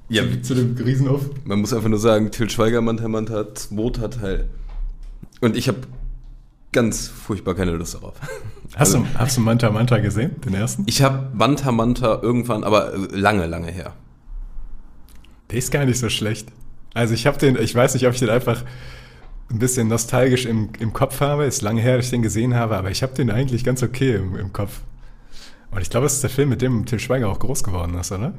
Ja, Zu dem Riesenuff? man muss einfach nur sagen, Til Schweiger, Manta Manta, zweiter Teil. Und ich habe ganz furchtbar keine Lust darauf. <laughs> Hast, Also- du, hast du Manta Manta gesehen, den ersten? Ich habe Manta Manta irgendwann, aber lange, lange her. Der ist gar nicht so schlecht. Also ich habe den, ich weiß nicht, ob ich den einfach ein bisschen nostalgisch im, im Kopf habe. Ist lange her, dass ich den gesehen habe, aber ich habe den eigentlich ganz okay im, im Kopf. Und ich glaube, es ist der Film, mit dem Til Schweiger auch groß geworden ist, oder?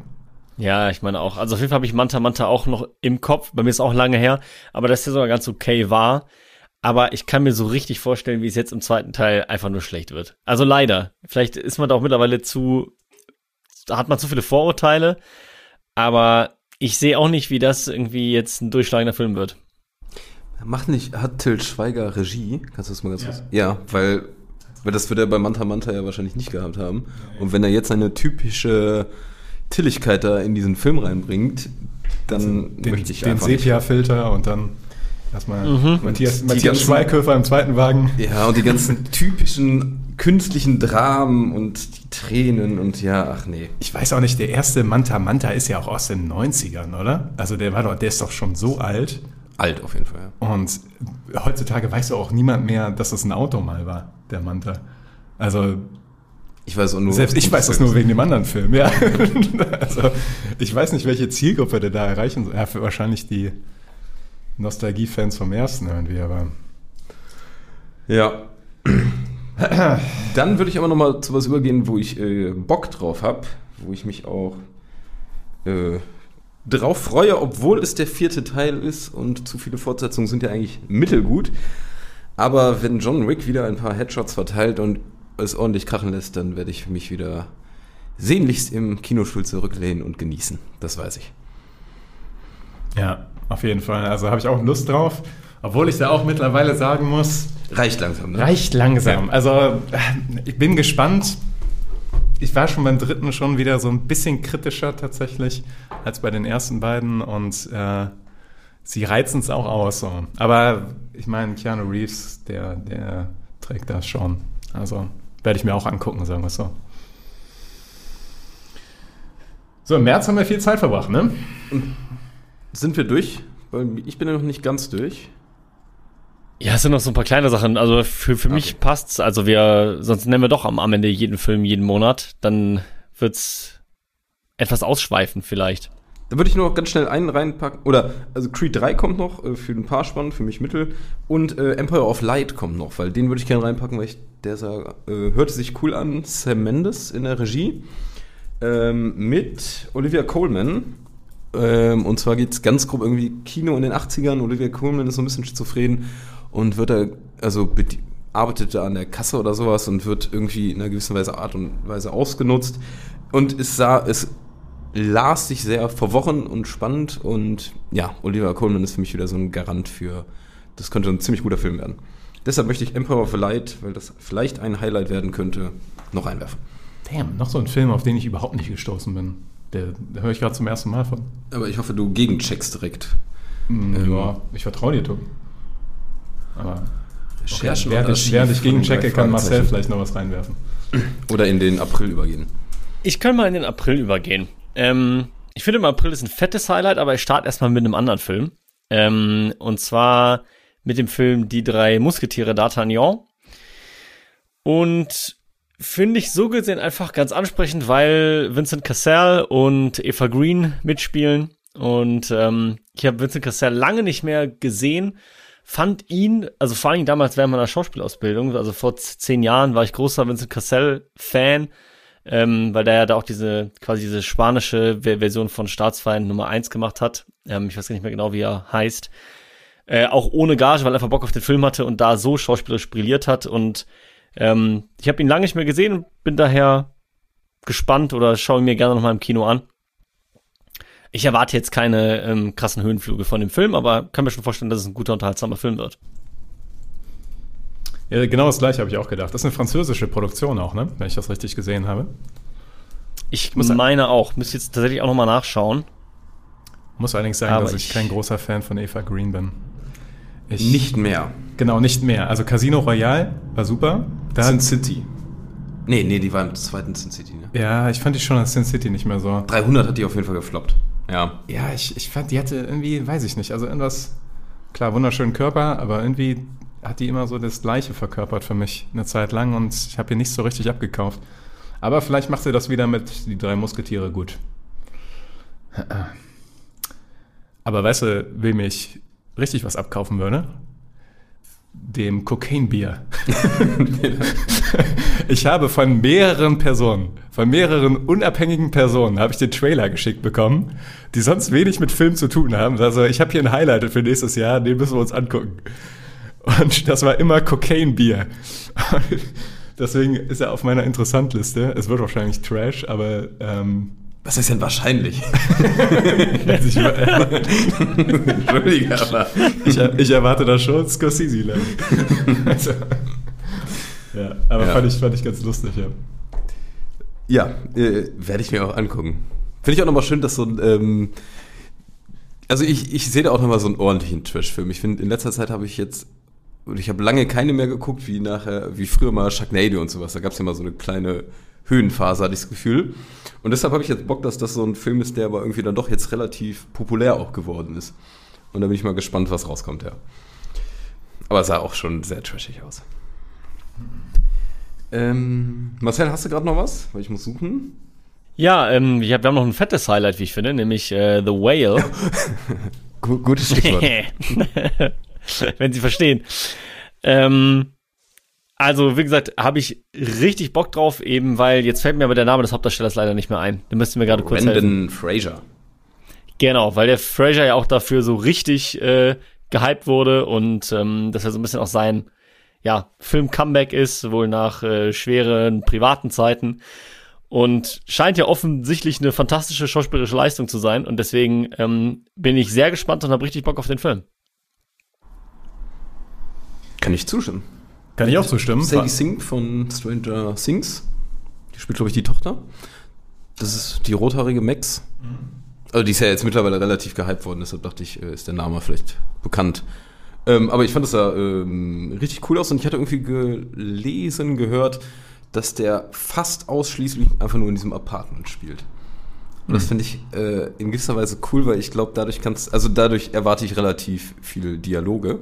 Ja, ich meine auch. Also auf jeden Fall habe ich Manta Manta auch noch im Kopf. Bei mir ist auch lange her, aber das hier sogar ganz okay war. Aber ich kann mir so richtig vorstellen, wie es jetzt im zweiten Teil einfach nur schlecht wird. Also leider. Vielleicht ist man da auch mittlerweile zu, da hat man zu viele Vorurteile. Aber ich sehe auch nicht, wie das irgendwie jetzt ein durchschlagender Film wird. Macht nicht, hat Til Schweiger Regie? Kannst du das mal ganz kurz? Ja, weil, weil das wird er bei Manta Manta ja wahrscheinlich nicht gehabt haben. Und wenn er jetzt eine typische Tilligkeit da in diesen Film reinbringt, dann Den, möchte ich den einfach nicht. Sepia-Filter und dann erstmal Mhm. Matthias, Die Matthias ganzen- Schweighöfer im zweiten Wagen. Ja, und die ganzen <laughs> typischen künstlichen Dramen und die Tränen und ja, ach nee. Ich weiß auch nicht, der erste Manta Manta ist ja auch aus den 90ern, oder? Also der war doch, der ist doch schon so alt. Alt auf jeden Fall, ja. Und heutzutage weiß doch auch niemand mehr, dass es ein Auto mal war, der Manta. Also Ich weiß auch nur. selbst ich weiß das nur wegen dem anderen Film, ja. <laughs> also ich weiß nicht, welche Zielgruppe der da erreichen soll. Ja, für wahrscheinlich die Nostalgie-Fans vom ersten irgendwie, aber Ja. Dann würde ich aber nochmal zu was übergehen, wo ich äh, Bock drauf habe, wo ich mich auch äh, drauf freue, obwohl es der vierte Teil ist und zu viele Fortsetzungen sind ja eigentlich mittelgut. Aber wenn John Wick wieder ein paar Headshots verteilt und es ordentlich krachen lässt, dann werde ich mich wieder sehnlichst im Kinostuhl zurücklehnen und genießen. Das weiß ich. ja, auf jeden Fall. Also habe ich auch Lust drauf. Obwohl ich da auch mittlerweile sagen muss, Reicht langsam, ne? Reicht langsam. Also äh, ich bin gespannt. Ich war schon beim dritten schon wieder so ein bisschen kritischer tatsächlich als bei den ersten beiden und äh, sie reizen es auch aus. So. Aber ich meine, Keanu Reeves, der, der trägt das schon. Also werde ich mir auch angucken, sagen wir es so. So, im März haben wir viel Zeit verbracht, ne? Sind wir durch? Weil ich bin ja noch nicht ganz durch. Ja, es sind noch so ein paar kleine Sachen. Also für, für mich passt's. Also wir, sonst nennen wir doch am, am Ende jeden Film jeden Monat. Dann wird's etwas ausschweifen vielleicht. Da würde ich nur noch ganz schnell einen reinpacken. Oder, also Creed 3 kommt noch, äh, für ein paar spannend, für mich mittel. Und äh, Empire of Light kommt noch, weil den würde ich gerne reinpacken, weil ich, der sah, äh, hörte sich cool an. Sam Mendes in der Regie. Ähm, mit Olivia Coleman. Ähm, und zwar geht es ganz grob irgendwie Kino in den 80ern. Olivia Coleman ist so ein bisschen schizophren und wird da, also arbeitet da an der Kasse oder sowas und wird irgendwie in einer gewissen Weise Art und Weise ausgenutzt. Und es sah, es las sich sehr verworren und spannend und ja, Oliver Coleman ist für mich wieder so ein Garant für, das könnte ein ziemlich guter Film werden. Deshalb möchte ich of the Light, weil das vielleicht ein Highlight werden könnte, noch einwerfen. Damn, noch so ein Film, auf den ich überhaupt nicht gestoßen bin. Der, der höre ich gerade zum ersten Mal von. Aber ich hoffe, du gegencheckst direkt. Mm, Ähm, ja, ich vertraue dir, Tom. Aber Recherchen während, oder ich, während ich gegenchecke, kann Marcel vielleicht noch was reinwerfen. Oder in den April übergehen. Ich kann mal in den April übergehen. Ähm, ich finde, im April ist ein fettes Highlight, aber ich starte erstmal mit einem anderen Film. Ähm, und zwar mit dem Film Die drei Musketiere d'Artagnan. Und finde ich so gesehen einfach ganz ansprechend, weil Vincent Cassel und Eva Green mitspielen. Und ähm, ich habe Vincent Cassel lange nicht mehr gesehen. Fand ihn, also vor allem damals während meiner Schauspielausbildung, also vor zehn Jahren war ich großer Vincent Cassel-Fan ähm, weil der ja da auch diese quasi diese spanische Ver- Version von Staatsfeind Nummer 1 gemacht hat. Ähm, ich weiß gar nicht mehr genau, wie er heißt. Äh, auch ohne Gage, weil er einfach Bock auf den Film hatte und da so schauspielerisch brilliert hat. Und ähm, ich habe ihn lange nicht mehr gesehen und bin daher gespannt oder schaue ihn mir gerne nochmal im Kino an. Ich erwarte jetzt keine ähm, krassen Höhenflüge von dem Film, aber kann mir schon vorstellen, dass es ein guter, unterhaltsamer Film wird. Ja, genau das gleiche habe ich auch gedacht. Das ist eine französische Produktion auch, ne? Wenn ich das richtig gesehen habe. Ich Muss- meine auch, müsste jetzt tatsächlich auch nochmal nachschauen. Muss allerdings sagen, Aber dass ich, ich- kein großer Fan von Eva Green bin. Ich, Nicht mehr. Genau, nicht mehr. Also Casino Royale war super. Da Sin City. Nee, nee, die war im zweiten Sin City, ne? ja, ich fand die schon als Sin City nicht mehr so. 300 hat die auf jeden Fall gefloppt. Ja. Ja, ich, ich fand, die hatte irgendwie, weiß ich nicht, also irgendwas, klar, wunderschönen Körper, aber irgendwie hat die immer so das Gleiche verkörpert für mich eine Zeit lang und ich habe ihr nicht so richtig abgekauft. Aber vielleicht macht sie das wieder mit die drei Musketiere gut. <laughs> Aber weißt du, wem ich richtig was abkaufen würde? Dem Cocaine-Bier. <laughs> ich habe von mehreren Personen, von mehreren unabhängigen Personen, habe ich den Trailer geschickt bekommen, die sonst wenig mit Film zu tun haben. Also ich habe hier ein Highlight für nächstes Jahr, den müssen wir uns angucken. Und das war immer Cocaine-Bier. <laughs> Deswegen ist er auf meiner Interessantliste. Es wird wahrscheinlich Trash, aber ähm, Was ist denn wahrscheinlich? <laughs> ich, <laughs> Entschuldige, aber. ich, ich erwarte da schon Scorsese. -Level. <laughs> also, ja, aber Ja. Fand, ich, fand ich ganz lustig, ja. Ja, äh, werde ich mir auch angucken. Finde ich auch nochmal schön, dass so ein. Ähm, also ich, ich sehe da auch nochmal so einen ordentlichen Trash-Film. Ich finde, in letzter Zeit habe ich jetzt. Und ich habe lange keine mehr geguckt, wie nachher, wie früher mal Sharknado und sowas. Da gab es ja mal so eine kleine Höhenphase, hatte ich das Gefühl. Und deshalb habe ich jetzt Bock, dass das so ein Film ist, der aber irgendwie dann doch jetzt relativ populär auch geworden ist. Und da bin ich mal gespannt, was rauskommt, ja. Aber sah auch schon sehr trashig aus. Ähm, Marcel, hast du gerade noch was? Weil ich muss suchen. Ja, ähm, ich hab, wir haben noch ein fettes Highlight, wie ich finde, nämlich äh, The Whale. <laughs> Gu gutes Stichwort. <laughs> Wenn Sie verstehen. Ähm, also, wie gesagt, habe ich richtig Bock drauf, eben weil jetzt fällt mir aber der Name des Hauptdarstellers leider nicht mehr ein. Den müssten wir gerade kurz helfen. Brandon Fraser. Genau, weil der Fraser ja auch dafür so richtig äh, gehypt wurde und ähm, dass er so ein bisschen auch sein ja, Film-Comeback ist, wohl nach äh, schweren privaten Zeiten. Und scheint ja offensichtlich eine fantastische schauspielerische Leistung zu sein. Und deswegen ähm, bin ich sehr gespannt und habe richtig Bock auf den Film. Kann ich zustimmen. Kann ich auch zustimmen. Sadie Sink von Stranger Things. Die spielt, glaube ich, die Tochter. Das ist die rothaarige Max. Also die ist ja jetzt mittlerweile relativ gehypt worden, deshalb dachte ich, äh, ist der Name vielleicht bekannt. Ähm, aber ich fand das da ähm, richtig cool aus und ich hatte irgendwie gelesen, gehört, dass der fast ausschließlich einfach nur in diesem Apartment spielt. Und das finde ich äh, in gewisser Weise cool, weil ich glaube, dadurch kannst, also dadurch erwarte ich relativ viele Dialoge.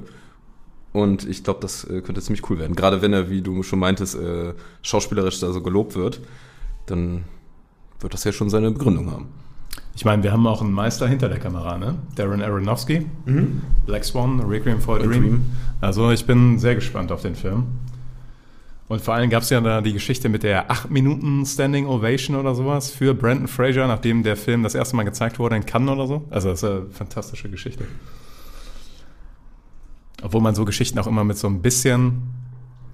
Und ich glaube, das äh, könnte ziemlich cool werden. Gerade wenn er, wie du schon meintest, äh, schauspielerisch da so gelobt wird, dann wird das ja schon seine Begründung haben. Ich meine, wir haben auch einen Meister hinter der Kamera, ne? Darren Aronofsky, Black Swan, Requiem for a A Dream. Dream. Also ich bin sehr gespannt auf den Film. Und vor allem gab es ja da die Geschichte mit der 8 Minuten Standing Ovation oder sowas für Brandon Fraser, nachdem der Film das erste Mal gezeigt wurde in Cannes oder so. Also das ist eine fantastische Geschichte. Obwohl man so Geschichten auch immer mit so ein bisschen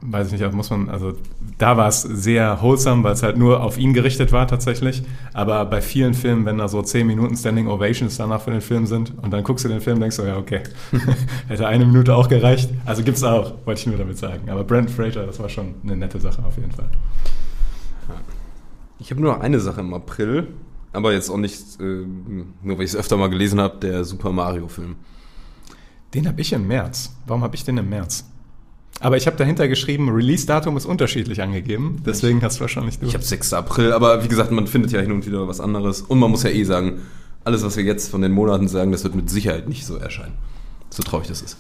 weiß ich nicht, muss man, also da war es sehr wholesome, weil es halt nur auf ihn gerichtet war tatsächlich. Aber bei vielen Filmen, wenn da so 10 Minuten Standing Ovations danach für den Film sind und dann guckst du den Film denkst so, ja, okay, <laughs> hätte eine Minute auch gereicht. Also gibt's auch, wollte ich nur damit sagen. Aber Brent Fraser, das war schon eine nette Sache auf jeden Fall. Ich habe nur noch eine Sache im April, aber jetzt auch nicht, äh, nur weil ich es öfter mal gelesen habe, der Super Mario-Film. Den habe ich im März. Warum habe ich den im März? Aber ich habe dahinter geschrieben, Release-Datum ist unterschiedlich angegeben. Deswegen hast du wahrscheinlich du. Ich habe 6. April, aber wie gesagt, man findet ja hin und wieder was anderes. Und man muss ja eh sagen, alles, was wir jetzt von den Monaten sagen, das wird mit Sicherheit nicht so erscheinen. So traurig das ist.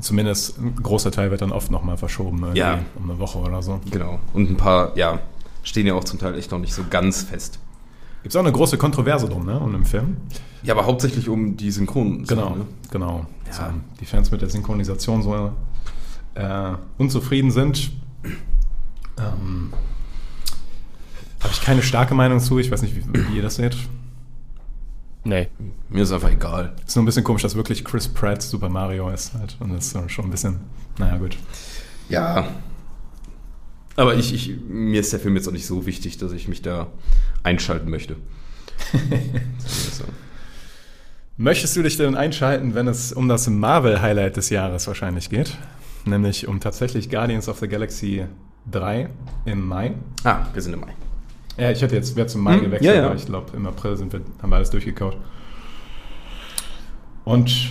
Zumindest ein großer Teil wird dann oft nochmal verschoben, Ja. um eine Woche oder so. Genau. Und ein paar, ja, stehen ja auch zum Teil echt noch nicht so ganz fest. Gibt es auch eine große Kontroverse drum, ne, um den Film? Ja, aber hauptsächlich um die Synchron. Genau, Ne? genau. Ja. Die Fans mit der Synchronisation so äh, unzufrieden sind. Ähm, Habe ich keine starke Meinung zu. Ich weiß nicht, wie, wie ihr das seht. Nee. Mir ist einfach egal. Ist nur ein bisschen komisch, dass wirklich Chris Pratt Super Mario ist. Halt. Und das ist schon ein bisschen, naja, gut. Ja. Aber ich, ich, mir ist der Film jetzt auch nicht so wichtig, dass ich mich da einschalten möchte. <laughs> so. Möchtest du dich denn einschalten, wenn es um das Marvel-Highlight des Jahres wahrscheinlich geht? Nämlich um tatsächlich Guardians of the Galaxy 3 im Mai. Ah, wir sind im Mai. Ja, ich hätte jetzt wer zum Mai Hm, gewechselt, ja, ja. aber ich glaube, im April sind wir, haben wir alles durchgekaut. Und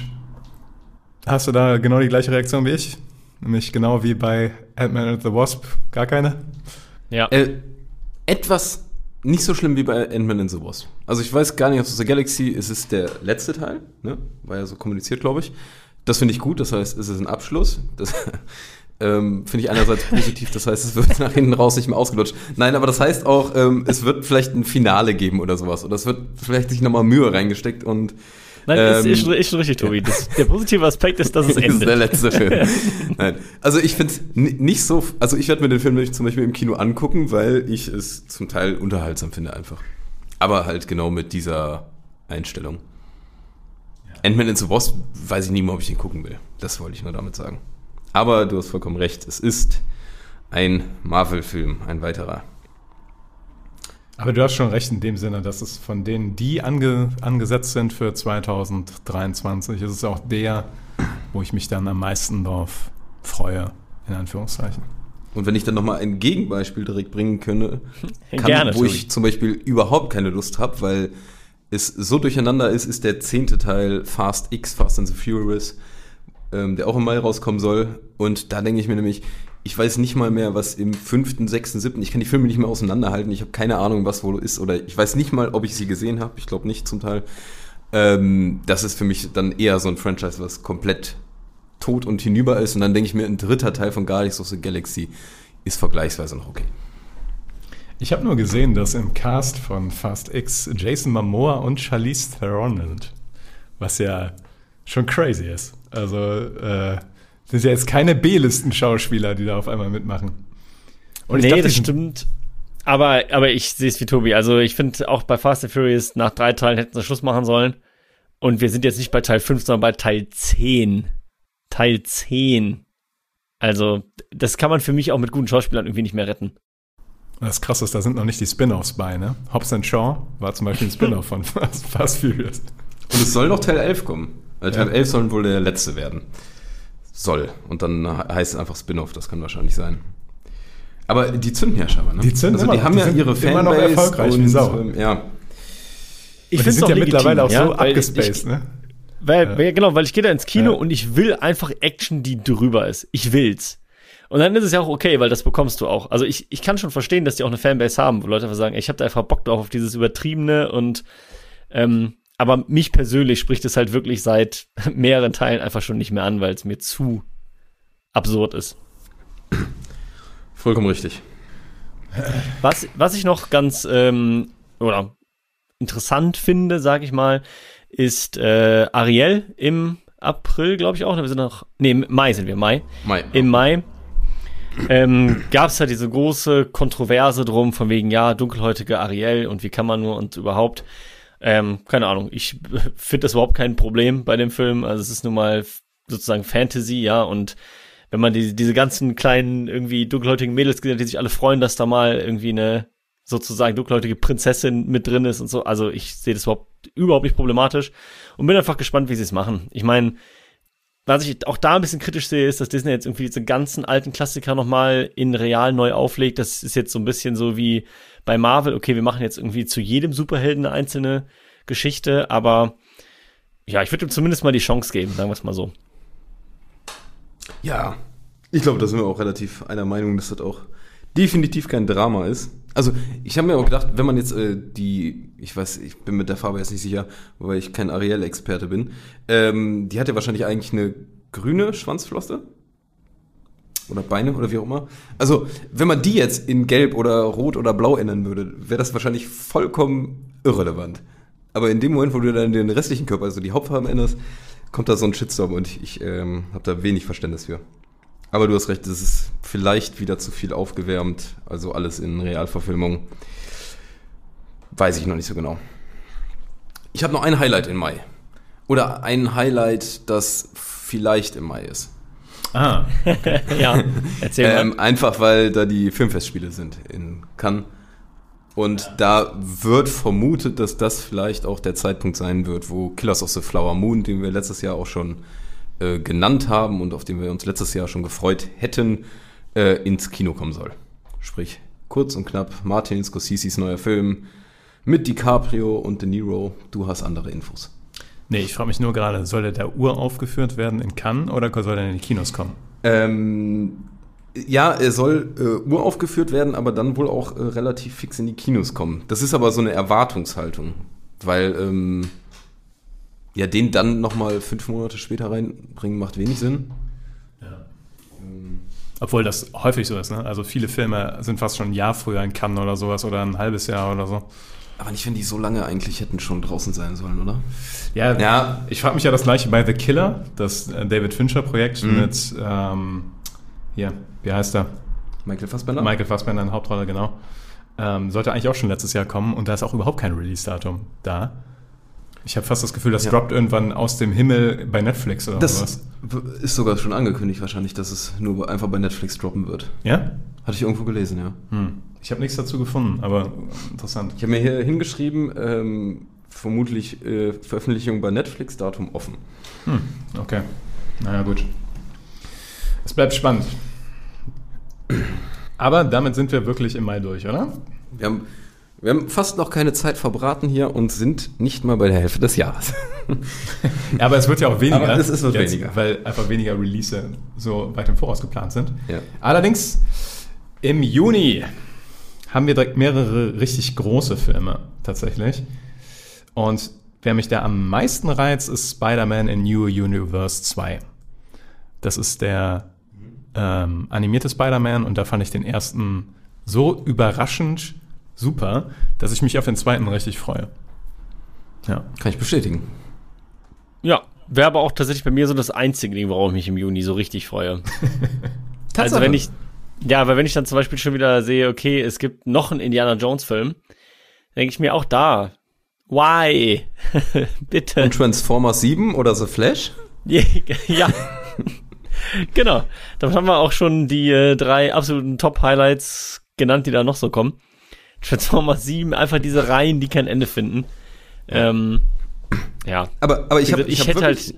hast du da genau die gleiche Reaktion wie ich? Nämlich genau wie bei Ant-Man and the Wasp, gar keine? Ja. Äh, etwas nicht so schlimm wie bei Ant-Man and the Wasp. Also ich weiß gar nicht, ob es der Galaxy ist, es ist der letzte Teil, ne? War ja so kommuniziert, glaube ich. Das finde ich gut, das heißt, es ist ein Abschluss. Das <laughs> ähm, finde ich einerseits positiv, das heißt, es wird <laughs> nach hinten raus nicht mehr ausgelutscht. Nein, aber das heißt auch, ähm, es wird vielleicht ein Finale geben oder sowas. Oder es wird vielleicht sich nochmal Mühe reingesteckt und Nein, ist, ähm, ist, schon- ist schon richtig, Tobi. Das, der positive Aspekt ist, dass es <laughs> Das ist der endet. letzte Film. <laughs> Nein. Also ich finde es nicht so, also ich werde mir den Film zum Beispiel im Kino angucken, weil ich es zum Teil unterhaltsam finde einfach. Aber halt genau mit dieser Einstellung. Ant-Man and the Wasp weiß ich nie mehr, ob ich den gucken will. Das wollte ich nur damit sagen. Aber du hast vollkommen recht, es ist ein Marvel-Film, ein weiterer. Aber du hast schon recht in dem Sinne, dass es von denen, die ange, angesetzt sind für 2023, ist es auch der, wo ich mich dann am meisten drauf freue, in Anführungszeichen. Und wenn ich dann nochmal ein Gegenbeispiel direkt bringen könne, <laughs> kann, Gerne, wo ich zum Beispiel überhaupt keine Lust habe, weil es so durcheinander ist, ist der zehnte Teil Fast X, Fast and the Furious, ähm, der auch im Mai rauskommen soll. Und da denke ich mir nämlich, ich weiß nicht mal mehr, was im fünften, sechsten, siebten, ich kann die Filme nicht mehr auseinanderhalten, ich habe keine Ahnung, was wohl ist, oder ich weiß nicht mal, ob ich sie gesehen habe, ich glaube nicht zum Teil. Ähm, das ist für mich dann eher so ein Franchise, was komplett tot und hinüber ist. Und dann denke ich mir, ein dritter Teil von Guardians of the Galaxy ist vergleichsweise noch okay. Ich habe nur gesehen, dass im Cast von Fast X Jason Momoa und Charlize Theron sind. Was ja schon crazy ist. Also äh, sind ja jetzt keine B-Listen-Schauspieler, die da auf einmal mitmachen. Und ich nee, dachte, das stimmt. Aber, aber ich sehe es wie Tobi. Also ich finde auch bei Fast and Furious nach drei Teilen hätten sie Schluss machen sollen. Und wir sind jetzt nicht bei Teil 5, sondern bei Teil 10. Teil 10. Also, das kann man für mich auch mit guten Schauspielern irgendwie nicht mehr retten. Das krasse ist, da sind noch nicht die Spin-Offs bei, ne? Hobbs and Shaw war zum Beispiel ein Spin-Off von <laughs> Fast, Fast Furious. Und es soll noch Teil 11 kommen. Teil Ja. 11 soll wohl der letzte werden. Soll. Und dann heißt es einfach Spin-off, das kann wahrscheinlich sein. Aber die zünden ja scheinbar, ne? Die zünden also die immer noch. haben Die ja sind ihre immer noch Fanbase erfolgreich wie und, Sau. ähm, ja. Ich die sind doch ja legitim, mittlerweile auch ja, so abgespaced, ich, ne? Weil, weil, genau, weil ich gehe da ins Kino Ja. und ich will einfach Action, die drüber ist. Ich will's. Und dann ist es ja auch okay, weil das bekommst du auch. Also ich, ich kann schon verstehen, dass die auch eine Fanbase haben, wo Leute einfach sagen, ey, ich habe da einfach Bock drauf auf dieses Übertriebene und ähm, aber mich persönlich spricht es halt wirklich seit <laughs> mehreren Teilen einfach schon nicht mehr an, weil es mir zu absurd ist. Vollkommen richtig. Was, was ich noch ganz ähm, oder interessant finde, sag ich mal, ist äh, Ariel im April, glaube ich auch. Wir sind noch, nee, im Mai sind wir, Mai. Mai. Im Mai ähm, gab es ja diese große Kontroverse drum, von wegen, ja, dunkelhäutige Ariel und wie kann man nur und überhaupt. Ähm, keine Ahnung, ich <laughs> finde das überhaupt kein Problem bei dem Film. Also es ist nun mal sozusagen Fantasy, ja, und wenn man die, diese ganzen kleinen, irgendwie dunkelhäutigen Mädels gesehen hat, die sich alle freuen, dass da mal irgendwie eine sozusagen dunkelhäutige Prinzessin mit drin ist und so. Also ich sehe das überhaupt, überhaupt nicht problematisch und bin einfach gespannt, wie sie es machen. Ich meine, was ich auch da ein bisschen kritisch sehe, ist, dass Disney jetzt irgendwie diese ganzen alten Klassiker nochmal in real neu auflegt. Das ist jetzt so ein bisschen so wie bei Marvel. Okay, wir machen jetzt irgendwie zu jedem Superhelden eine einzelne Geschichte, aber ja, ich würde ihm zumindest mal die Chance geben, sagen wir es mal so. Ja, ich glaube, da sind wir auch relativ einer Meinung, dass das auch definitiv kein Drama ist. Also ich habe mir auch gedacht, wenn man jetzt äh, die, ich weiß, ich bin mit der Farbe jetzt nicht sicher, weil ich kein Ariel-Experte bin, ähm, die hat ja wahrscheinlich eigentlich eine grüne Schwanzflosse oder Beine oder wie auch immer. Also wenn man die jetzt in Gelb oder Rot oder Blau ändern würde, wäre das wahrscheinlich vollkommen irrelevant. Aber in dem Moment, wo du dann den restlichen Körper, also die Hauptfarben änderst, kommt da so ein Shitstorm und ich, ich ähm, habe da wenig Verständnis für. Aber du hast recht, das ist vielleicht wieder zu viel aufgewärmt, also alles in Realverfilmung. Weiß ich noch nicht so genau. Ich habe noch ein Highlight im Mai. Oder ein Highlight, das vielleicht im Mai ist. Ah, <laughs> ja, erzähl mal. Ähm, einfach weil da die Filmfestspiele sind in Cannes. Und ja. da wird vermutet, dass das vielleicht auch der Zeitpunkt sein wird, wo Killers of the Flower Moon, den wir letztes Jahr auch schon äh, genannt haben und auf den wir uns letztes Jahr schon gefreut hätten, äh, ins Kino kommen soll. Sprich, kurz und knapp, Martin Scorseses neuer Film mit DiCaprio und De Niro. Du hast andere Infos. Nee, ich frage mich nur gerade, soll der der uraufgeführt werden in Cannes oder soll er in die Kinos kommen? Ähm, ja, er soll äh, uraufgeführt werden, aber dann wohl auch äh, relativ fix in die Kinos kommen. Das ist aber so eine Erwartungshaltung, weil ähm, ja, den dann nochmal fünf Monate später reinbringen, macht wenig Sinn. Ja. Ähm. Obwohl das häufig so ist, ne? Also viele Filme sind fast schon ein Jahr früher in Cannes oder sowas oder ein halbes Jahr oder so. Aber nicht, wenn die so lange eigentlich hätten schon draußen sein sollen, oder? Ja, ja. ich frage mich ja das gleiche bei The Killer, das äh, David Fincher-Projekt mhm. mit, ähm, hier, wie heißt er? Michael Fassbender? Michael Fassbender in Hauptrolle, genau. Ähm, sollte eigentlich auch schon letztes Jahr kommen und da ist auch überhaupt kein Release-Datum da. Ich habe fast das Gefühl, das ja. droppt irgendwann aus dem Himmel bei Netflix oder das was. Ist sogar schon angekündigt wahrscheinlich, dass es nur einfach bei Netflix droppen wird. Ja? Hatte ich irgendwo gelesen, ja. Hm. Ich habe nichts dazu gefunden, aber interessant. Ich habe mir hier hingeschrieben, ähm, vermutlich äh, Veröffentlichung bei Netflix, Datum offen. Hm. Okay. Naja, gut. Es bleibt spannend. Aber damit sind wir wirklich im Mai durch, oder? Wir haben wir haben fast noch keine Zeit verbraten hier und sind nicht mal bei der Hälfte des Jahres. <laughs> ja, aber es wird ja auch weniger. Aber es ist was jetzt, weniger. Weil einfach weniger Release so weit im Voraus geplant sind. Ja. Allerdings, im Juni haben wir direkt mehrere richtig große Filme tatsächlich. Und wer mich da am meisten reizt, ist Spider-Man in New Universe 2. Das ist der ähm, animierte Spider-Man und da fand ich den ersten so überraschend super, dass ich mich auf den zweiten richtig freue. Ja. Kann ich bestätigen. Ja, wäre aber auch tatsächlich bei mir so das einzige Ding, warum ich mich im Juni so richtig freue. <laughs> also wenn ich, ja, weil wenn ich dann zum Beispiel schon wieder sehe, okay, es gibt noch einen Indiana Jones Film, denke ich mir auch da, why? <laughs> Bitte. Und Transformers 7 oder The Flash? <laughs> ja. genau. Damit haben wir auch schon die äh, drei absoluten Top-Highlights genannt, die da noch so kommen. Transformers 7, einfach diese Reihen, die kein Ende finden. Ähm, ja. Aber, aber ich, hab, ich, ich hätte halt.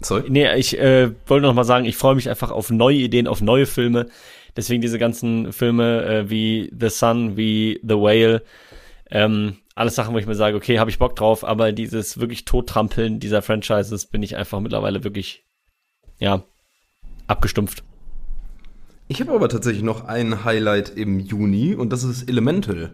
Sorry? Nee, ich äh, wollte noch mal sagen, ich freue mich einfach auf neue Ideen, auf neue Filme. Deswegen diese ganzen Filme äh, wie The Sun, wie The Whale, ähm, alles Sachen, wo ich mir sage, okay, habe ich Bock drauf, aber dieses wirklich Tottrampeln dieser Franchises bin ich einfach mittlerweile wirklich, ja, abgestumpft. Ich habe aber tatsächlich noch ein Highlight im Juni und das ist Elemental.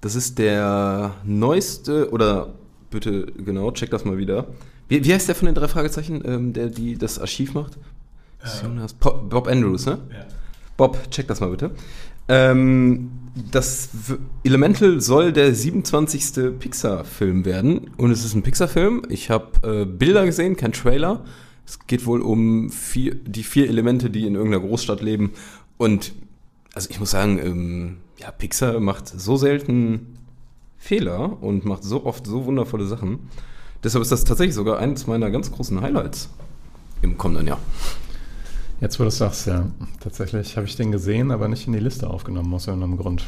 Das ist der neueste, oder bitte, genau, check das mal wieder. Wie, wie heißt der von den drei Fragezeichen, ähm, der die das Archiv macht? Ja. Bob Andrews, ne? Ja. Bob, check das mal bitte. Ähm, das Elemental soll der 27. Pixar-Film werden und es ist ein Pixar-Film. Ich habe äh, Bilder gesehen, kein Trailer. Es geht wohl um vier, die vier Elemente, die in irgendeiner Großstadt leben. Und also ich muss sagen, ähm, ja, Pixar macht so selten Fehler und macht so oft so wundervolle Sachen. Deshalb ist das tatsächlich sogar eines meiner ganz großen Highlights im kommenden Jahr. Jetzt, wo du es sagst, ja. Tatsächlich habe ich den gesehen, aber nicht in die Liste aufgenommen, aus irgendeinem Grund.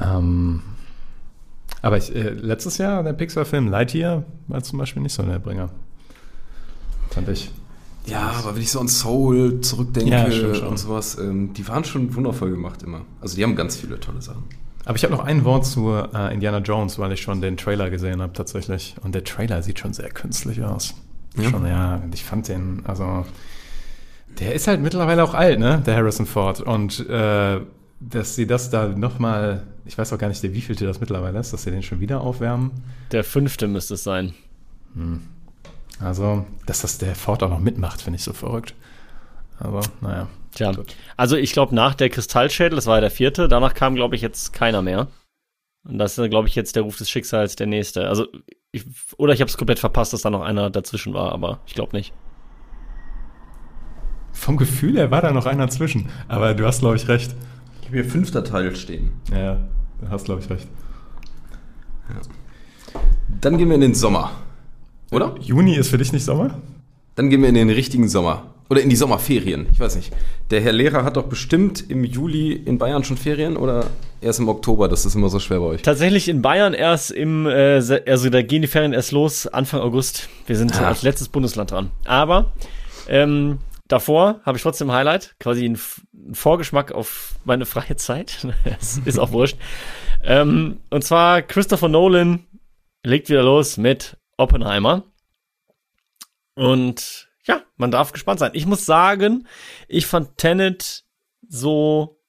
Ähm, aber ich, äh, letztes Jahr der Pixar-Film Lightyear war zum Beispiel nicht so der Bringer. Fand ich. Ja, aber wenn ich so an Soul zurückdenke Ja, schon, schon. und sowas, ähm, die waren schon wundervoll gemacht immer. Also die haben ganz viele tolle Sachen. Aber ich habe noch ein Wort zu äh, Indiana Jones, weil ich schon den Trailer gesehen habe tatsächlich. Und der Trailer sieht schon sehr künstlich aus. Ja? Schon, ja, ich fand den, also der ist halt mittlerweile auch alt, ne, der Harrison Ford. Und äh, dass sie das da nochmal, ich weiß auch gar nicht, der wievielte das mittlerweile ist, dass sie den schon wieder aufwärmen. Der fünfte müsste es sein. Also, dass das der Ford auch noch mitmacht, finde ich so verrückt. Aber, naja. Tja, also ich glaube nach der Kristallschädel, das war ja der vierte, danach kam glaube ich jetzt keiner mehr. Und das ist glaube ich jetzt der Ruf des Schicksals der nächste. Also ich, oder ich habe es komplett verpasst, dass da noch einer dazwischen war, aber ich glaube nicht. Vom Gefühl her war da noch einer zwischen. Aber du hast, glaube ich, recht. Ich habe hier fünfter Teil stehen. Ja, du hast, glaube ich, recht. Dann gehen wir in den Sommer. Oder? Juni ist für dich nicht Sommer? Dann gehen wir in den richtigen Sommer. Oder in die Sommerferien. Ich weiß nicht. Der Herr Lehrer hat doch bestimmt im Juli in Bayern schon Ferien oder erst im Oktober? Das ist immer so schwer bei euch. Tatsächlich in Bayern erst im, äh, also da gehen die Ferien erst los Anfang August. Wir sind Ah. als letztes Bundesland dran. Aber ähm, davor habe ich trotzdem ein Highlight, quasi ein, Vorgeschmack auf meine freie Zeit. <laughs> Es ist auch wurscht. Ähm, und zwar Christopher Nolan legt wieder los mit Oppenheimer. Und ja, man darf gespannt sein. Ich muss sagen, ich fand Tenet so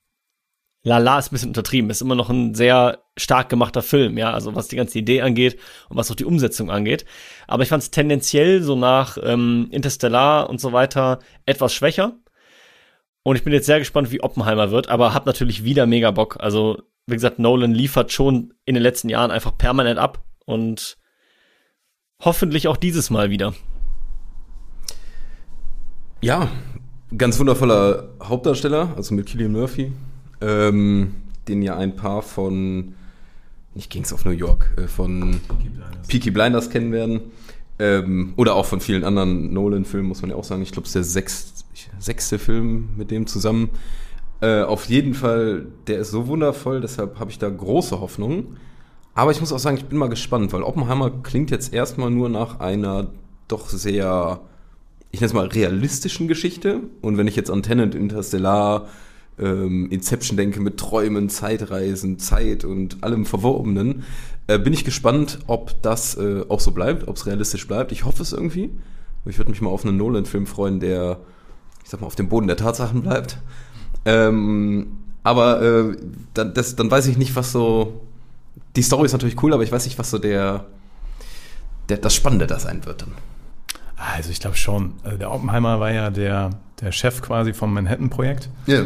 lala ist ein bisschen untertrieben, ist immer noch ein sehr stark gemachter Film, ja, also was die ganze Idee angeht und was auch die Umsetzung angeht. Aber ich fand es tendenziell so nach ähm, Interstellar und so weiter etwas schwächer. Und ich bin jetzt sehr gespannt, wie Oppenheimer wird, aber hab natürlich wieder mega Bock. Also, wie gesagt, Nolan liefert schon in den letzten Jahren einfach permanent ab und hoffentlich auch dieses Mal wieder. Ja, ganz wundervoller Hauptdarsteller, also mit Killian Murphy, ähm, den ja ein paar von, nicht Kings of New York, äh, von Peaky Blinders kennen werden. Ähm, oder auch von vielen anderen Nolan-Filmen, muss man ja auch sagen. Ich glaube, es ist der sechst, sechste Film mit dem zusammen. Äh, auf jeden Fall, der ist so wundervoll, deshalb habe ich da große Hoffnungen. Aber ich muss auch sagen, ich bin mal gespannt, weil Oppenheimer klingt jetzt erstmal nur nach einer doch sehr, ich nenne es mal, realistischen Geschichte. Und wenn ich jetzt an Tenet, Interstellar, ähm, Inception denke mit Träumen, Zeitreisen, Zeit und allem Verwobenen, äh, bin ich gespannt, ob das äh, auch so bleibt, ob es realistisch bleibt. Ich hoffe es irgendwie. Ich würde mich mal auf einen Nolan-Film freuen, der, ich sag mal, auf dem Boden der Tatsachen bleibt. Ähm, aber äh, dann, das, dann weiß ich nicht, was so. Die Story ist natürlich cool, aber ich weiß nicht, was so der, der das Spannende da sein wird dann. Also ich glaube schon. Also der Oppenheimer war ja der, der Chef quasi vom Manhattan-Projekt. Ja.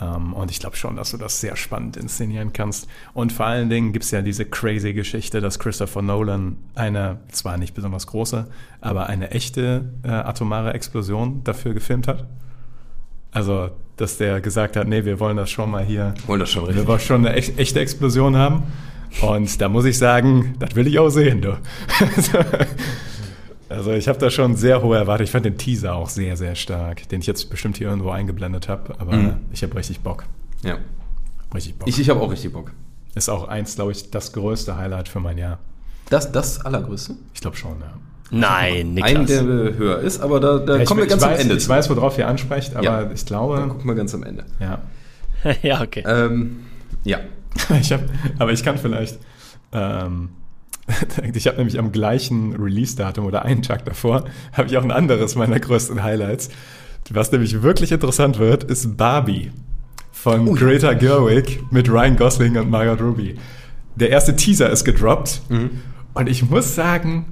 Ähm, und ich glaube schon, dass du das sehr spannend inszenieren kannst. Und vor allen Dingen gibt es ja diese crazy Geschichte, dass Christopher Nolan eine, zwar nicht besonders große, aber eine echte äh, atomare Explosion dafür gefilmt hat. Also, dass der gesagt hat, nee, wir wollen das schon mal hier, Wollen das schon wir wollen schon eine echt, echte Explosion haben. Und da muss ich sagen, das will ich auch sehen, du. <laughs> Also ich habe da schon sehr hohe Erwartungen. Ich fand den Teaser auch sehr, sehr stark, den ich jetzt bestimmt hier irgendwo eingeblendet habe. Aber Mhm. ich habe richtig Bock. Ja. Richtig Bock. Ich, ich habe auch richtig Bock. ist auch eins, glaube ich, das größte Highlight für mein Jahr. Das, das allergrößte? Ich glaube schon, ja. Nein, Ein, Niklas. der äh, höher ist, aber da, da ja ich, kommen wir ganz weiß, am Ende Ich zu. weiß, worauf ihr ansprecht, aber Ja. ich glaube, gucken wir ganz am Ende. ja. <laughs> ja, okay. Ähm, ja. <laughs> ich hab, aber ich kann vielleicht. Ähm, <laughs> ich habe nämlich am gleichen Release-Datum oder einen Tag davor, habe ich auch ein anderes meiner größten Highlights. Was nämlich wirklich interessant wird, ist Barbie von Oh. Greta Gerwig mit Ryan Gosling und Margot Robbie. Der erste Teaser ist gedroppt Mhm. und ich muss sagen,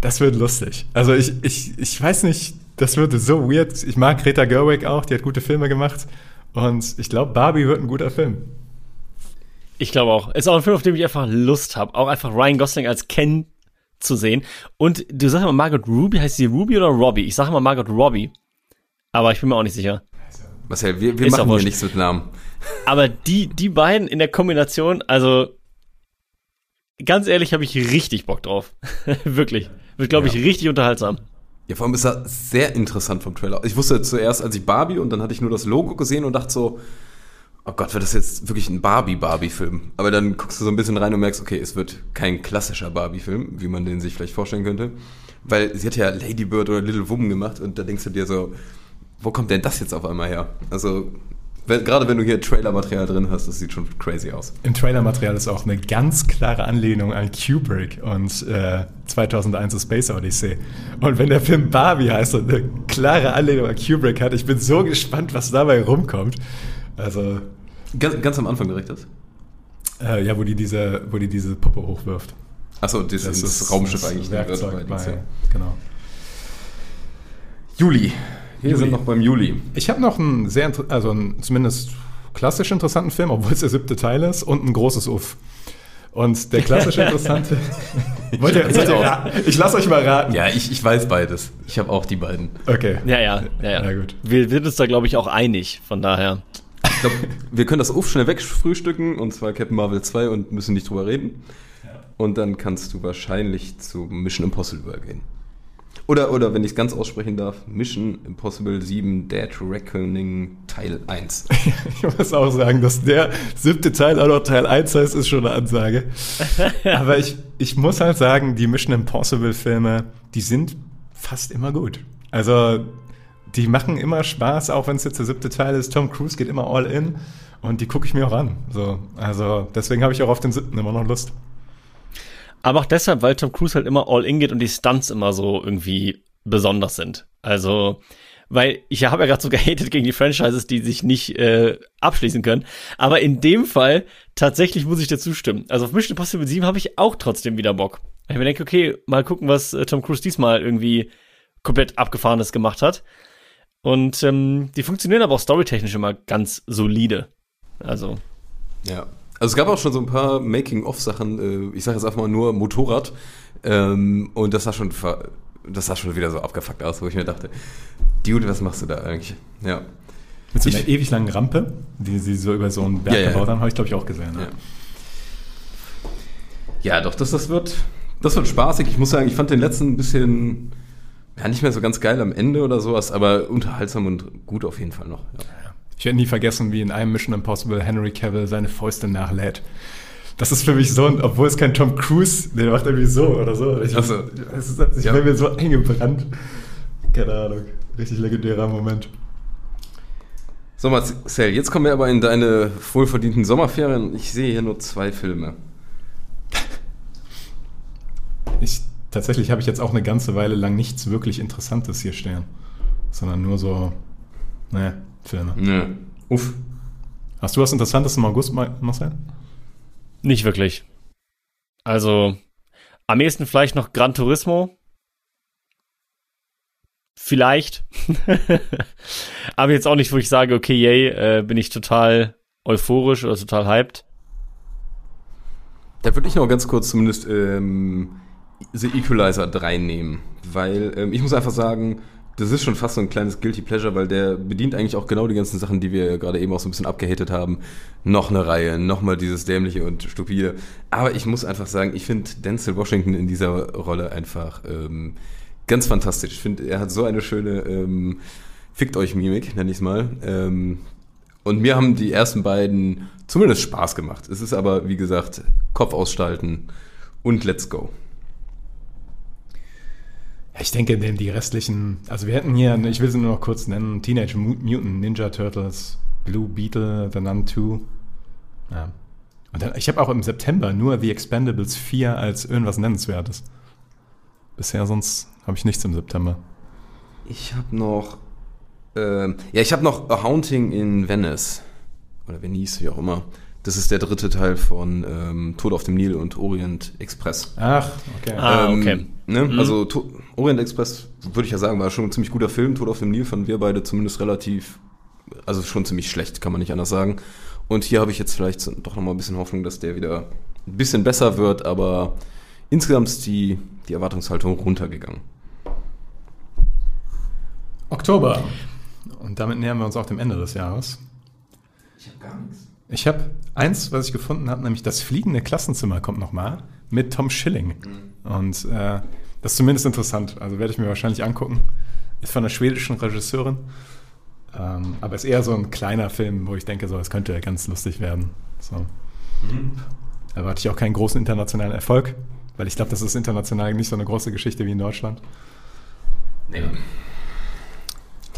das wird lustig. Also ich, ich, ich weiß nicht, das wird so weird. Ich mag Greta Gerwig auch, die hat gute Filme gemacht und ich glaube, Barbie wird ein guter Film. Ich glaube auch. Ist auch ein Film, auf den ich einfach Lust habe. Auch einfach Ryan Gosling als Ken zu sehen. Und du sagst immer Margot Ruby, heißt sie Ruby oder Robbie? Ich sage immer Margot Robbie. Aber ich bin mir auch nicht sicher. Marcel, wir, wir machen hier nichts mit Namen. Aber die, die beiden in der Kombination, also ganz ehrlich, habe ich richtig Bock drauf. <laughs> Wirklich. Wird, glaube ich, richtig unterhaltsam. Ja, vor allem ist er sehr interessant vom Trailer. Ich wusste zuerst, als ich Barbie und dann hatte ich nur das Logo gesehen und dachte so, oh Gott, wird das jetzt wirklich ein Barbie-Barbie-Film? Aber dann guckst du so ein bisschen rein und merkst, okay, es wird kein klassischer Barbie-Film, wie man den sich vielleicht vorstellen könnte. Weil sie hat ja Lady Bird oder Little Woman gemacht und da denkst du dir so, wo kommt denn das jetzt auf einmal her? Also, wenn, gerade wenn du hier Trailer-Material drin hast, das sieht schon crazy aus. Im Trailer-Material ist auch eine ganz klare Anlehnung an Kubrick und äh, 2001 A Space Odyssey. Und wenn der Film Barbie heißt und eine klare Anlehnung an Kubrick hat, ich bin so gespannt, was dabei rumkommt. Also. Ganz, ganz am Anfang direkt ist? Äh, ja, wo die, diese, wo die diese Puppe hochwirft. Achso, das, das, ist das Raumschiff das eigentlich. Werkzeug bei, genau. Juli. Wir Juli. sind noch beim Juli. Ich habe noch einen sehr, also einen zumindest klassisch interessanten Film, obwohl es der siebte Teil ist, und ein großes Uff. Und der klassische <laughs> interessante. wollt ihr, wollt ihr ich lasse euch mal raten. Ja, ich, ich weiß beides. Ich habe auch die beiden. Okay. Ja, ja, ja. ja. ja gut. Wir sind uns da, glaube ich, auch einig. Von daher. Ich glaube, wir können das Uff schnell wegfrühstücken, und zwar Captain Marvel 2 und müssen nicht drüber reden. Ja. Und dann kannst du wahrscheinlich zu Mission Impossible übergehen. Oder, oder wenn ich es ganz aussprechen darf, Mission Impossible 7 Dead Reckoning Teil 1. <laughs> ich muss auch sagen, dass der siebte Teil auch noch Teil 1 heißt, ist schon eine Ansage. <laughs> Aber ich, ich muss halt sagen, die Mission Impossible Filme, die sind fast immer gut. Also, die machen immer Spaß, auch wenn es jetzt der siebte Teil ist. Tom Cruise geht immer all in und die gucke ich mir auch an. So, also, deswegen habe ich auch auf den siebten immer noch Lust. Aber auch deshalb, weil Tom Cruise halt immer all in geht und die Stunts immer so irgendwie besonders sind. Also, weil ich habe ja gerade so <laughs> gehatet gegen die Franchises, die sich nicht äh, abschließen können. Aber in dem Fall tatsächlich muss ich dir zustimmen. Also auf Mission Impossible 7 habe ich auch trotzdem wieder Bock. Ich mir denke, okay, mal gucken, was äh, Tom Cruise diesmal irgendwie komplett abgefahrenes gemacht hat. Und ähm, die funktionieren aber auch storytechnisch immer ganz solide. Also. Ja, also es gab auch schon so ein paar Making-of-Sachen, äh, ich sage jetzt einfach mal nur Motorrad. Ähm, und das sah schon das sah schon wieder so abgefuckt aus, wo ich mir dachte, Dude, was machst du da eigentlich? Ja. Mit so einer ich, ewig langen Rampe, die sie so über so einen Berg ja, gebaut ja. haben, habe ich glaube ich auch gesehen. Ja. ja, doch, das, das wird das wird spaßig. Ich muss sagen, ich fand den letzten ein bisschen ja, nicht mehr so ganz geil am Ende oder sowas, aber unterhaltsam und gut auf jeden Fall noch. Ja. Ich werde nie vergessen, wie in einem Mission Impossible Henry Cavill seine Fäuste nachlädt. Das ist für mich so, obwohl es kein Tom Cruise, der macht irgendwie so oder so. Ich, also, es ist, ich ja. bin mir so eingebrannt. Keine Ahnung. Richtig legendärer Moment. So, Marcel, jetzt kommen wir aber in deine wohlverdienten Sommerferien. Ich sehe hier nur zwei Filme. Ich, tatsächlich habe ich jetzt auch eine ganze Weile lang nichts wirklich Interessantes hier stehen. Sondern nur so, naja, Filme. Ja. Uff. Hast du was Interessantes im August, Marcel? Nicht wirklich. Also, am ehesten vielleicht noch Gran Turismo. Vielleicht. <laughs> Aber jetzt auch nicht, wo ich sage, okay, yay, äh, bin ich total euphorisch oder total hyped. Da würde ich noch ganz kurz zumindest ähm, The Equalizer 3 nehmen, weil ähm, ich muss einfach sagen, das ist schon fast so ein kleines Guilty Pleasure, weil der bedient eigentlich auch genau die ganzen Sachen, die wir gerade eben auch so ein bisschen abgehatet haben. Noch eine Reihe, nochmal dieses dämliche und stupide. Aber ich muss einfach sagen, ich finde Denzel Washington in dieser Rolle einfach ähm, ganz fantastisch. Ich finde, er hat so eine schöne ähm, Fickt euch Mimik, nenne ich es mal. Ähm, und mir haben die ersten beiden zumindest Spaß gemacht. Es ist aber, wie gesagt, Kopf ausschalten und let's go. Ja, ich denke, denn die restlichen, also wir hätten hier, ich will sie nur noch kurz nennen, Teenage Mutant Ninja Turtles, Blue Beetle, The Nun 2. Ja. Und dann, ich habe auch im September nur The Expendables 4 als irgendwas Nennenswertes. Bisher sonst habe ich nichts im September. Ich habe noch, äh, ja, ich habe noch A Haunting in Venice. Oder Venice, wie auch immer. Das ist der dritte Teil von ähm, Tod auf dem Nil und Orient Express. Ach, okay. Ah, ähm, okay. Ne? Mhm. Also to Orient Express, würde ich ja sagen, war schon ein ziemlich guter Film. Tod auf dem Nil fanden wir beide zumindest relativ, also schon ziemlich schlecht, kann man nicht anders sagen. Und hier habe ich jetzt vielleicht doch nochmal ein bisschen Hoffnung, dass der wieder ein bisschen besser wird, aber insgesamt ist die, die Erwartungshaltung runtergegangen. Oktober. Und damit nähern wir uns auch dem Ende des Jahres. Ich habe gar nichts. Ich habe eins, was ich gefunden habe, nämlich das fliegende Klassenzimmer kommt nochmal mit Tom Schilling. Mhm. Und äh, das ist zumindest interessant. Also werde ich mir wahrscheinlich angucken. Ist von einer schwedischen Regisseurin. Ähm, aber ist eher so ein kleiner Film, wo ich denke, so, es könnte ganz lustig werden. So. Mhm. Erwarte ich auch keinen großen internationalen Erfolg, weil ich glaube, das ist international nicht so eine große Geschichte wie in Deutschland. Nee.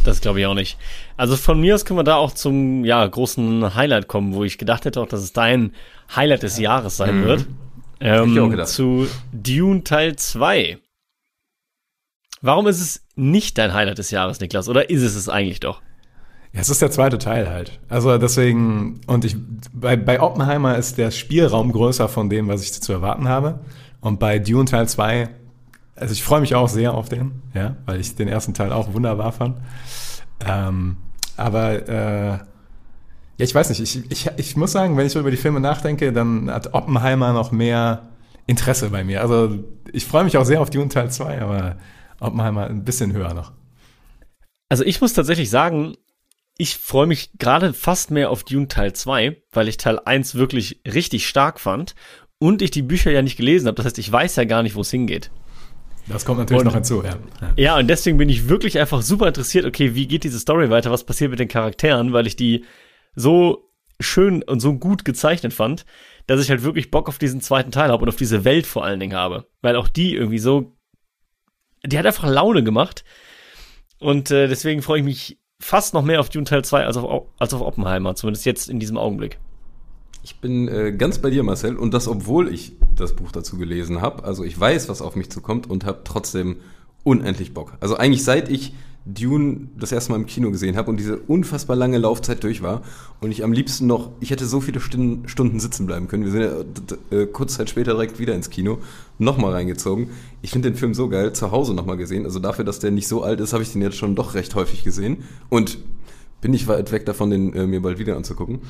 Das glaube ich auch nicht. Also von mir aus können wir da auch zum ja, großen Highlight kommen, wo ich gedacht hätte auch, dass es dein Highlight des Jahres sein mhm. wird. Ähm, zu Dune Teil 2. Warum ist es nicht dein Highlight des Jahres, Niklas? Oder ist es es eigentlich doch? Ja, es ist der zweite Teil halt. Also deswegen, und ich, bei, bei Oppenheimer ist der Spielraum größer von dem, was ich zu erwarten habe. Und bei Dune Teil 2, also ich freue mich auch sehr auf den, ja, weil ich den ersten Teil auch wunderbar fand. Ähm, aber äh, ja, ich weiß nicht, ich, ich, ich muss sagen, wenn ich so über die Filme nachdenke, dann hat Oppenheimer noch mehr Interesse bei mir. Also ich freue mich auch sehr auf Dune Teil 2, aber Oppenheimer ein bisschen höher noch. Also ich muss tatsächlich sagen, ich freue mich gerade fast mehr auf Dune Teil 2, weil ich Teil 1 wirklich richtig stark fand und ich die Bücher ja nicht gelesen habe. Das heißt, ich weiß ja gar nicht, wo es hingeht. Das kommt natürlich und, noch hinzu, ja. Ja, und deswegen bin ich wirklich einfach super interessiert, okay, wie geht diese Story weiter, was passiert mit den Charakteren, weil ich die so schön und so gut gezeichnet fand, dass ich halt wirklich Bock auf diesen zweiten Teil habe und auf diese Welt vor allen Dingen habe. Weil auch die irgendwie so, die hat einfach Laune gemacht. Und äh, deswegen freue ich mich fast noch mehr auf Dune Teil 2 als auf, als auf Oppenheimer, zumindest jetzt in diesem Augenblick. Ich bin äh, ganz bei dir, Marcel, und das, obwohl ich das Buch dazu gelesen habe. Also ich weiß, was auf mich zukommt und habe trotzdem unendlich Bock. Also eigentlich seit ich Dune das erste Mal im Kino gesehen habe und diese unfassbar lange Laufzeit durch war und ich am liebsten noch, ich hätte so viele Stunden, sitzen bleiben können. Wir sind ja äh, kurz Zeit später direkt wieder ins Kino, nochmal reingezogen. Ich finde den Film so geil, zu Hause nochmal gesehen. Also dafür, dass der nicht so alt ist, habe ich den jetzt schon doch recht häufig gesehen und bin nicht weit weg davon, den äh, mir bald wieder anzugucken.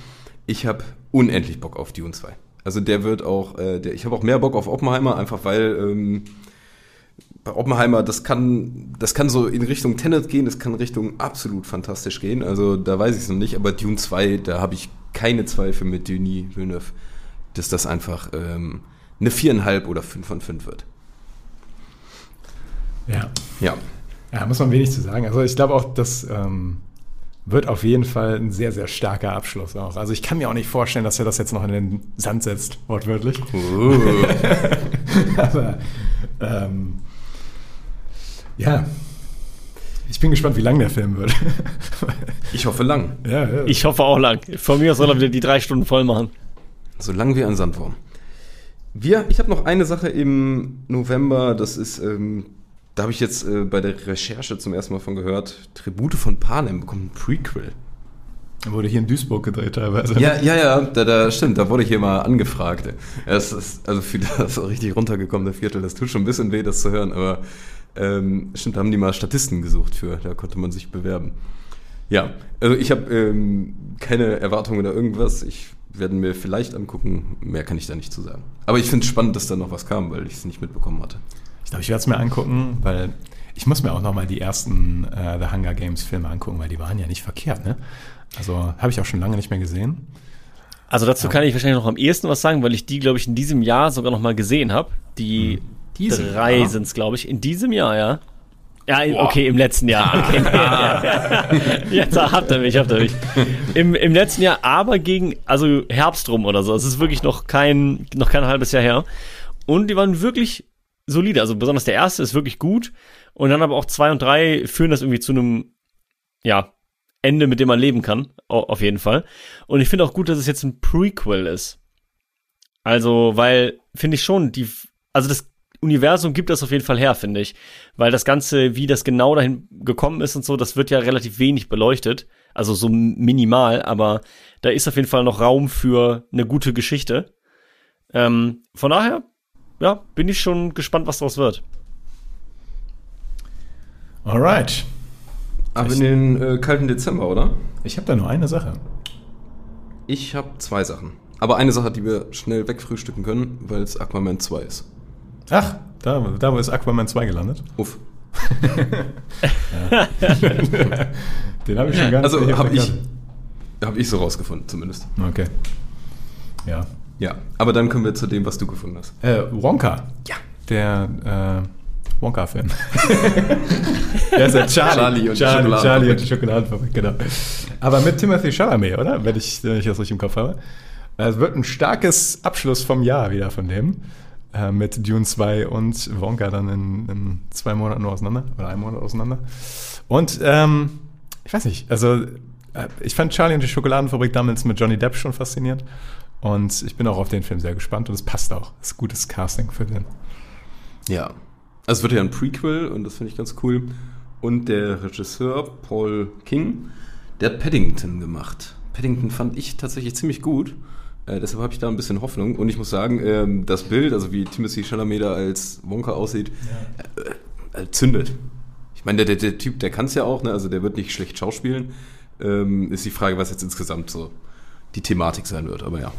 Ich habe unendlich Bock auf Dune 2. Also der wird auch, äh, der, ich habe auch mehr Bock auf Oppenheimer, einfach weil ähm, bei Oppenheimer, das kann, das kann so in Richtung Tenet gehen, das kann Richtung absolut fantastisch gehen. Also da weiß ich es noch nicht, aber Dune 2, da habe ich keine Zweifel mit Denis Villeneuve, dass das einfach ähm, eine viereinhalb oder fünf von fünf wird. Ja. Ja. Ja, muss man wenig zu sagen. Also ich glaube auch, dass ähm, wird auf jeden Fall ein sehr, sehr starker Abschluss auch. Also ich kann mir auch nicht vorstellen, dass er das jetzt noch in den Sand setzt, wortwörtlich. Uh. <laughs> Aber ähm, ja. Ich bin gespannt, wie lang der Film wird. <laughs> ich hoffe lang. Ja, ja. Ich hoffe auch lang. Von mir aus soll er wieder die drei Stunden voll machen. So lang wie ein Sandwurm. Wir, ich habe noch eine Sache im November, das ist, ähm, da habe ich jetzt äh, bei der Recherche zum ersten Mal von gehört, Tribute von Panem bekommt ein Prequel. Wurde hier in Duisburg gedreht teilweise. Ja, ja, ja, da, da stimmt, da wurde ich hier mal angefragt. Es ist also für das <laughs> richtig runtergekommen, der Viertel, das tut schon ein bisschen weh, das zu hören, aber ähm, stimmt, da haben die mal Statisten gesucht für, da konnte man sich bewerben. Ja, also ich habe ähm, keine Erwartungen oder irgendwas. Ich werde mir vielleicht angucken. Mehr kann ich da nicht zu sagen. Aber ich finde es spannend, dass da noch was kam, weil ich es nicht mitbekommen hatte. Ich glaube, ich werde es mir angucken, weil ich muss mir auch noch mal die ersten äh, The Hunger Games Filme angucken, weil die waren ja nicht verkehrt. Ne? Also habe ich auch schon lange nicht mehr gesehen. Also dazu ja. kann ich wahrscheinlich noch am ehesten was sagen, weil ich die, glaube ich, in diesem Jahr sogar noch mal gesehen habe. Die hm. Diese drei sind es, glaube ich, in diesem Jahr, ja. Ja, Boah. okay, im letzten Jahr. <laughs> Okay. <laughs> Jetzt habt ihr mich, habt ihr mich. Im, Im letzten Jahr, aber gegen, also Herbst rum oder so. Es ist wirklich noch kein, noch kein halbes Jahr her. Und die waren wirklich solide. Also besonders der erste ist wirklich gut. Und dann aber auch zwei und drei führen das irgendwie zu einem, ja, Ende, mit dem man leben kann. Auf jeden Fall. Und ich finde auch gut, dass es jetzt ein Prequel ist. Also, weil, finde ich schon, die, also das Universum gibt das auf jeden Fall her, finde ich. Weil das Ganze, wie das genau dahin gekommen ist und so, das wird ja relativ wenig beleuchtet. Also so minimal, aber da ist auf jeden Fall noch Raum für eine gute Geschichte. Ähm, von daher, ja, bin ich schon gespannt, was daraus wird. Alright. Aber in den äh, kalten Dezember, oder? Ich habe da nur eine Sache. Ich habe zwei Sachen. Aber eine Sache, die wir schnell wegfrühstücken können, weil es Aquaman 2 ist. Ach, da, da ist Aquaman 2 gelandet. Uff. <laughs> Den habe ich schon gar nicht Also habe ich, hab ich so rausgefunden, zumindest. Okay. Ja. Ja, aber dann kommen wir zu dem, was du gefunden hast. Äh, Wonka. Ja. Der äh, Wonka-Film. <laughs> Der ist ja Charlie. Charlie und die Charlie, Schokoladenfabrik. Charlie und die Schokoladenfabrik, genau. Aber mit Timothy Chalamet, oder? Wenn ich, wenn ich das richtig im Kopf habe. Es wird ein starkes Abschluss vom Jahr wieder von dem. Äh, mit Dune 2 und Wonka dann in, in zwei Monaten nur auseinander. Oder einen Monat auseinander. Und ähm, ich weiß nicht, also äh, ich fand Charlie und die Schokoladenfabrik damals mit Johnny Depp schon faszinierend. Und ich bin auch auf den Film sehr gespannt und es passt auch. Es ist gutes Casting für den. Ja. Also es wird ja ein Prequel und das finde ich ganz cool. Und der Regisseur Paul King, der hat Paddington gemacht. Paddington fand ich tatsächlich ziemlich gut. Äh, deshalb habe ich da ein bisschen Hoffnung. Und ich muss sagen, ähm, das Bild, also wie Timothy Chalamet da als Wonka aussieht, äh, äh, zündet. Ich meine, der, der, der Typ, der kann es ja auch, ne? also der wird nicht schlecht schauspielen. Ähm, ist die Frage, was jetzt insgesamt so die Thematik sein wird, aber ja.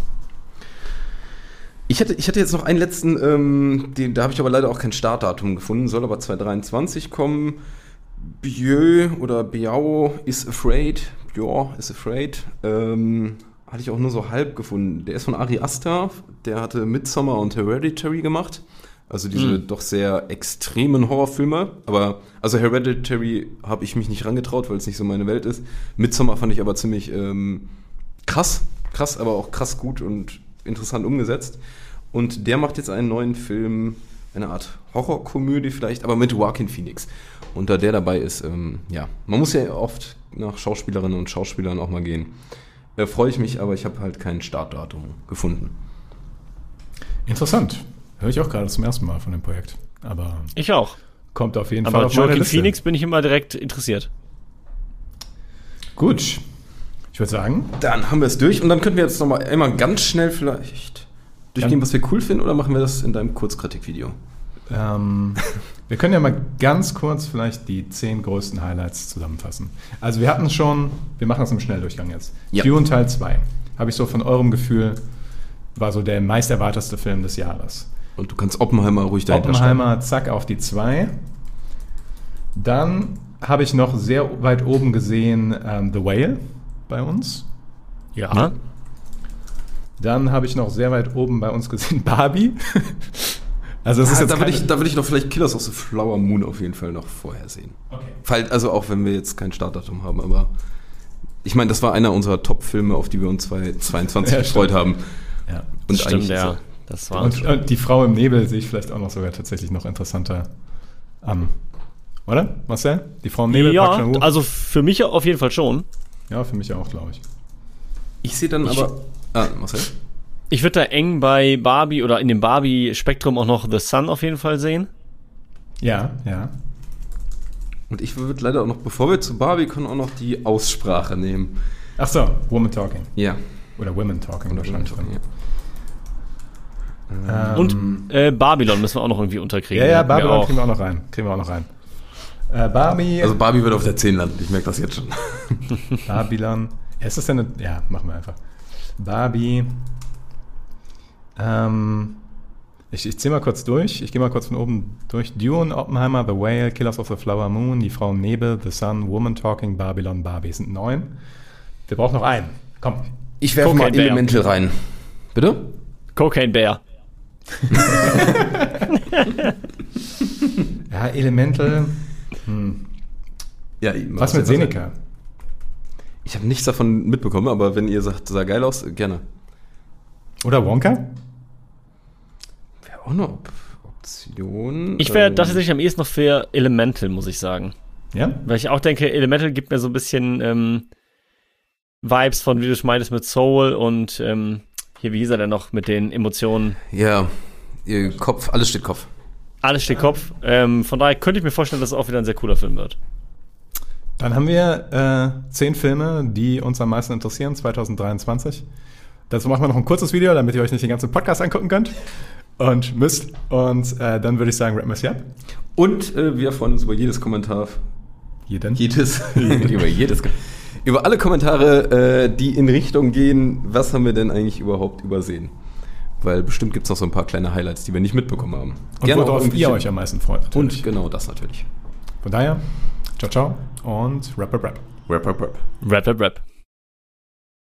Ich hatte, ich hatte jetzt noch einen letzten, ähm, den, da habe ich aber leider auch kein Startdatum gefunden, soll aber 2023 kommen. Bieu oder Biao is afraid. Bior is afraid. Ähm, hatte ich auch nur so halb gefunden. Der ist von Ari Aster, der hatte Midsommar und Hereditary gemacht. Also diese doch sehr extremen Horrorfilme. Aber, also Hereditary habe ich mich nicht rangetraut, weil es nicht so meine Welt ist. Midsommar fand ich aber ziemlich ähm, krass. Krass, aber auch krass gut und interessant umgesetzt. Und der macht jetzt einen neuen Film, eine Art Horrorkomödie vielleicht, aber mit Joaquin Phoenix. Und da der dabei ist, ähm, ja, man muss ja oft nach Schauspielerinnen und Schauspielern auch mal gehen. Äh, Freue ich mich, aber ich habe halt kein Startdatum gefunden. Interessant. Höre ich auch gerade zum ersten Mal von dem Projekt. Aber Ich auch. kommt auf jeden Fall Aber auf meine Joaquin Liste. Phoenix bin ich immer direkt interessiert. Gut. Ich würde sagen, Dann haben wir es durch und dann könnten wir jetzt nochmal einmal ganz schnell vielleicht durchgehen, was wir cool finden, oder machen wir das in deinem Kurzkritikvideo? ähm, <laughs> wir können ja mal ganz kurz vielleicht die zehn größten Highlights zusammenfassen. Also wir hatten schon, wir machen das im Schnelldurchgang jetzt. Ja. Dune Teil 2. Habe ich so von eurem Gefühl, war so der meist erwartetste Film des Jahres. Und du kannst Oppenheimer ruhig dahinter Oppenheimer, zack, auf die 2. Dann habe ich noch sehr weit oben gesehen ähm, The Whale bei uns. Ja. Dann habe ich noch sehr weit oben bei uns gesehen Barbie. <laughs> also es ist Ah, jetzt da, würde ich, da würde ich noch vielleicht Killers of the Flower Moon auf jeden Fall noch vorher sehen. Okay. Also auch wenn wir jetzt kein Startdatum haben, aber ich meine, das war einer unserer Top-Filme, auf die wir uns 2022 <laughs> Ja, gefreut haben. Ja. Und Stimmt, eigentlich ist ja. Das war Und, und die Frau im Nebel sehe ich vielleicht auch noch sogar tatsächlich noch interessanter an. Oder, Marcel? Die Frau im Nebel, ja, also für mich auf jeden Fall schon. Ja, für mich auch, glaube ich. Ich sehe dann Ich- aber. Ah, Marcel? Ich würde da eng bei Barbie oder in dem Barbie-Spektrum auch noch The Sun auf jeden Fall sehen. Ja, ja. Und ich würde leider auch noch, bevor wir zu Barbie kommen, auch noch die Aussprache nehmen. Ach so, Woman Talking. Ja. Oder Women Talking Oder wahrscheinlich. ja. Ähm, Und äh, Babylon müssen wir auch noch irgendwie unterkriegen. ja, ja, wir Babylon auch. kriegen wir auch noch rein. Kriegen wir auch noch rein. Äh, Barbie, Also Barbie wird auf der 10 landen, ich merke das jetzt schon. <laughs> Babylon. Ja, ist das denn eine, Ja, machen wir einfach. Barbie. Ähm, ich ich zähle mal kurz durch. Ich gehe mal kurz von oben durch. Dune, Oppenheimer, The Whale, Killers of the Flower Moon, Die Frau im Nebel, The Sun, Woman Talking, Babylon, Barbie. Sind neun. Wir brauchen noch einen. Komm. Ich werfe mal Bear. Elemental rein. Bitte? Cocaine Bear. <laughs> Ja, Elemental. Hm. Ja, Was mit Seneca? Ich habe nichts davon mitbekommen, aber wenn ihr sagt, sah geil aus, gerne. Oder Wonka? Auch eine Op Option. Ich wäre Ähm, tatsächlich am ehesten noch für Elemental, muss ich sagen. Ja? Weil ich auch denke, Elemental gibt mir so ein bisschen ähm, Vibes von, wie du es meintest, mit Soul und ähm, hier, wie hieß er denn noch, mit den Emotionen. Ja, ihr Kopf, alles steht Kopf. Alles steht Kopf. Ähm, von daher könnte ich mir vorstellen, dass es auch wieder ein sehr cooler Film wird. Dann haben wir äh, zehn Filme, die uns am meisten interessieren, 2023. Dazu machen wir noch ein kurzes Video, damit ihr euch nicht den ganzen Podcast angucken könnt und müsst. Und äh, dann würde ich sagen, rappen wir es hier ab. Und äh, wir freuen uns über jedes Kommentar. Jeden. Jedes. <laughs> <laughs> über jedes. Über alle Kommentare, äh, die in Richtung gehen, was haben wir denn eigentlich überhaupt übersehen? Weil bestimmt gibt es noch so ein paar kleine Highlights, die wir nicht mitbekommen haben. Und Gerne worauf ihr euch am meisten freut. Natürlich. Und genau das natürlich. Von daher, ciao, ciao und rap, rap, rap. Rap, rap, rap. Rap, rap, rap.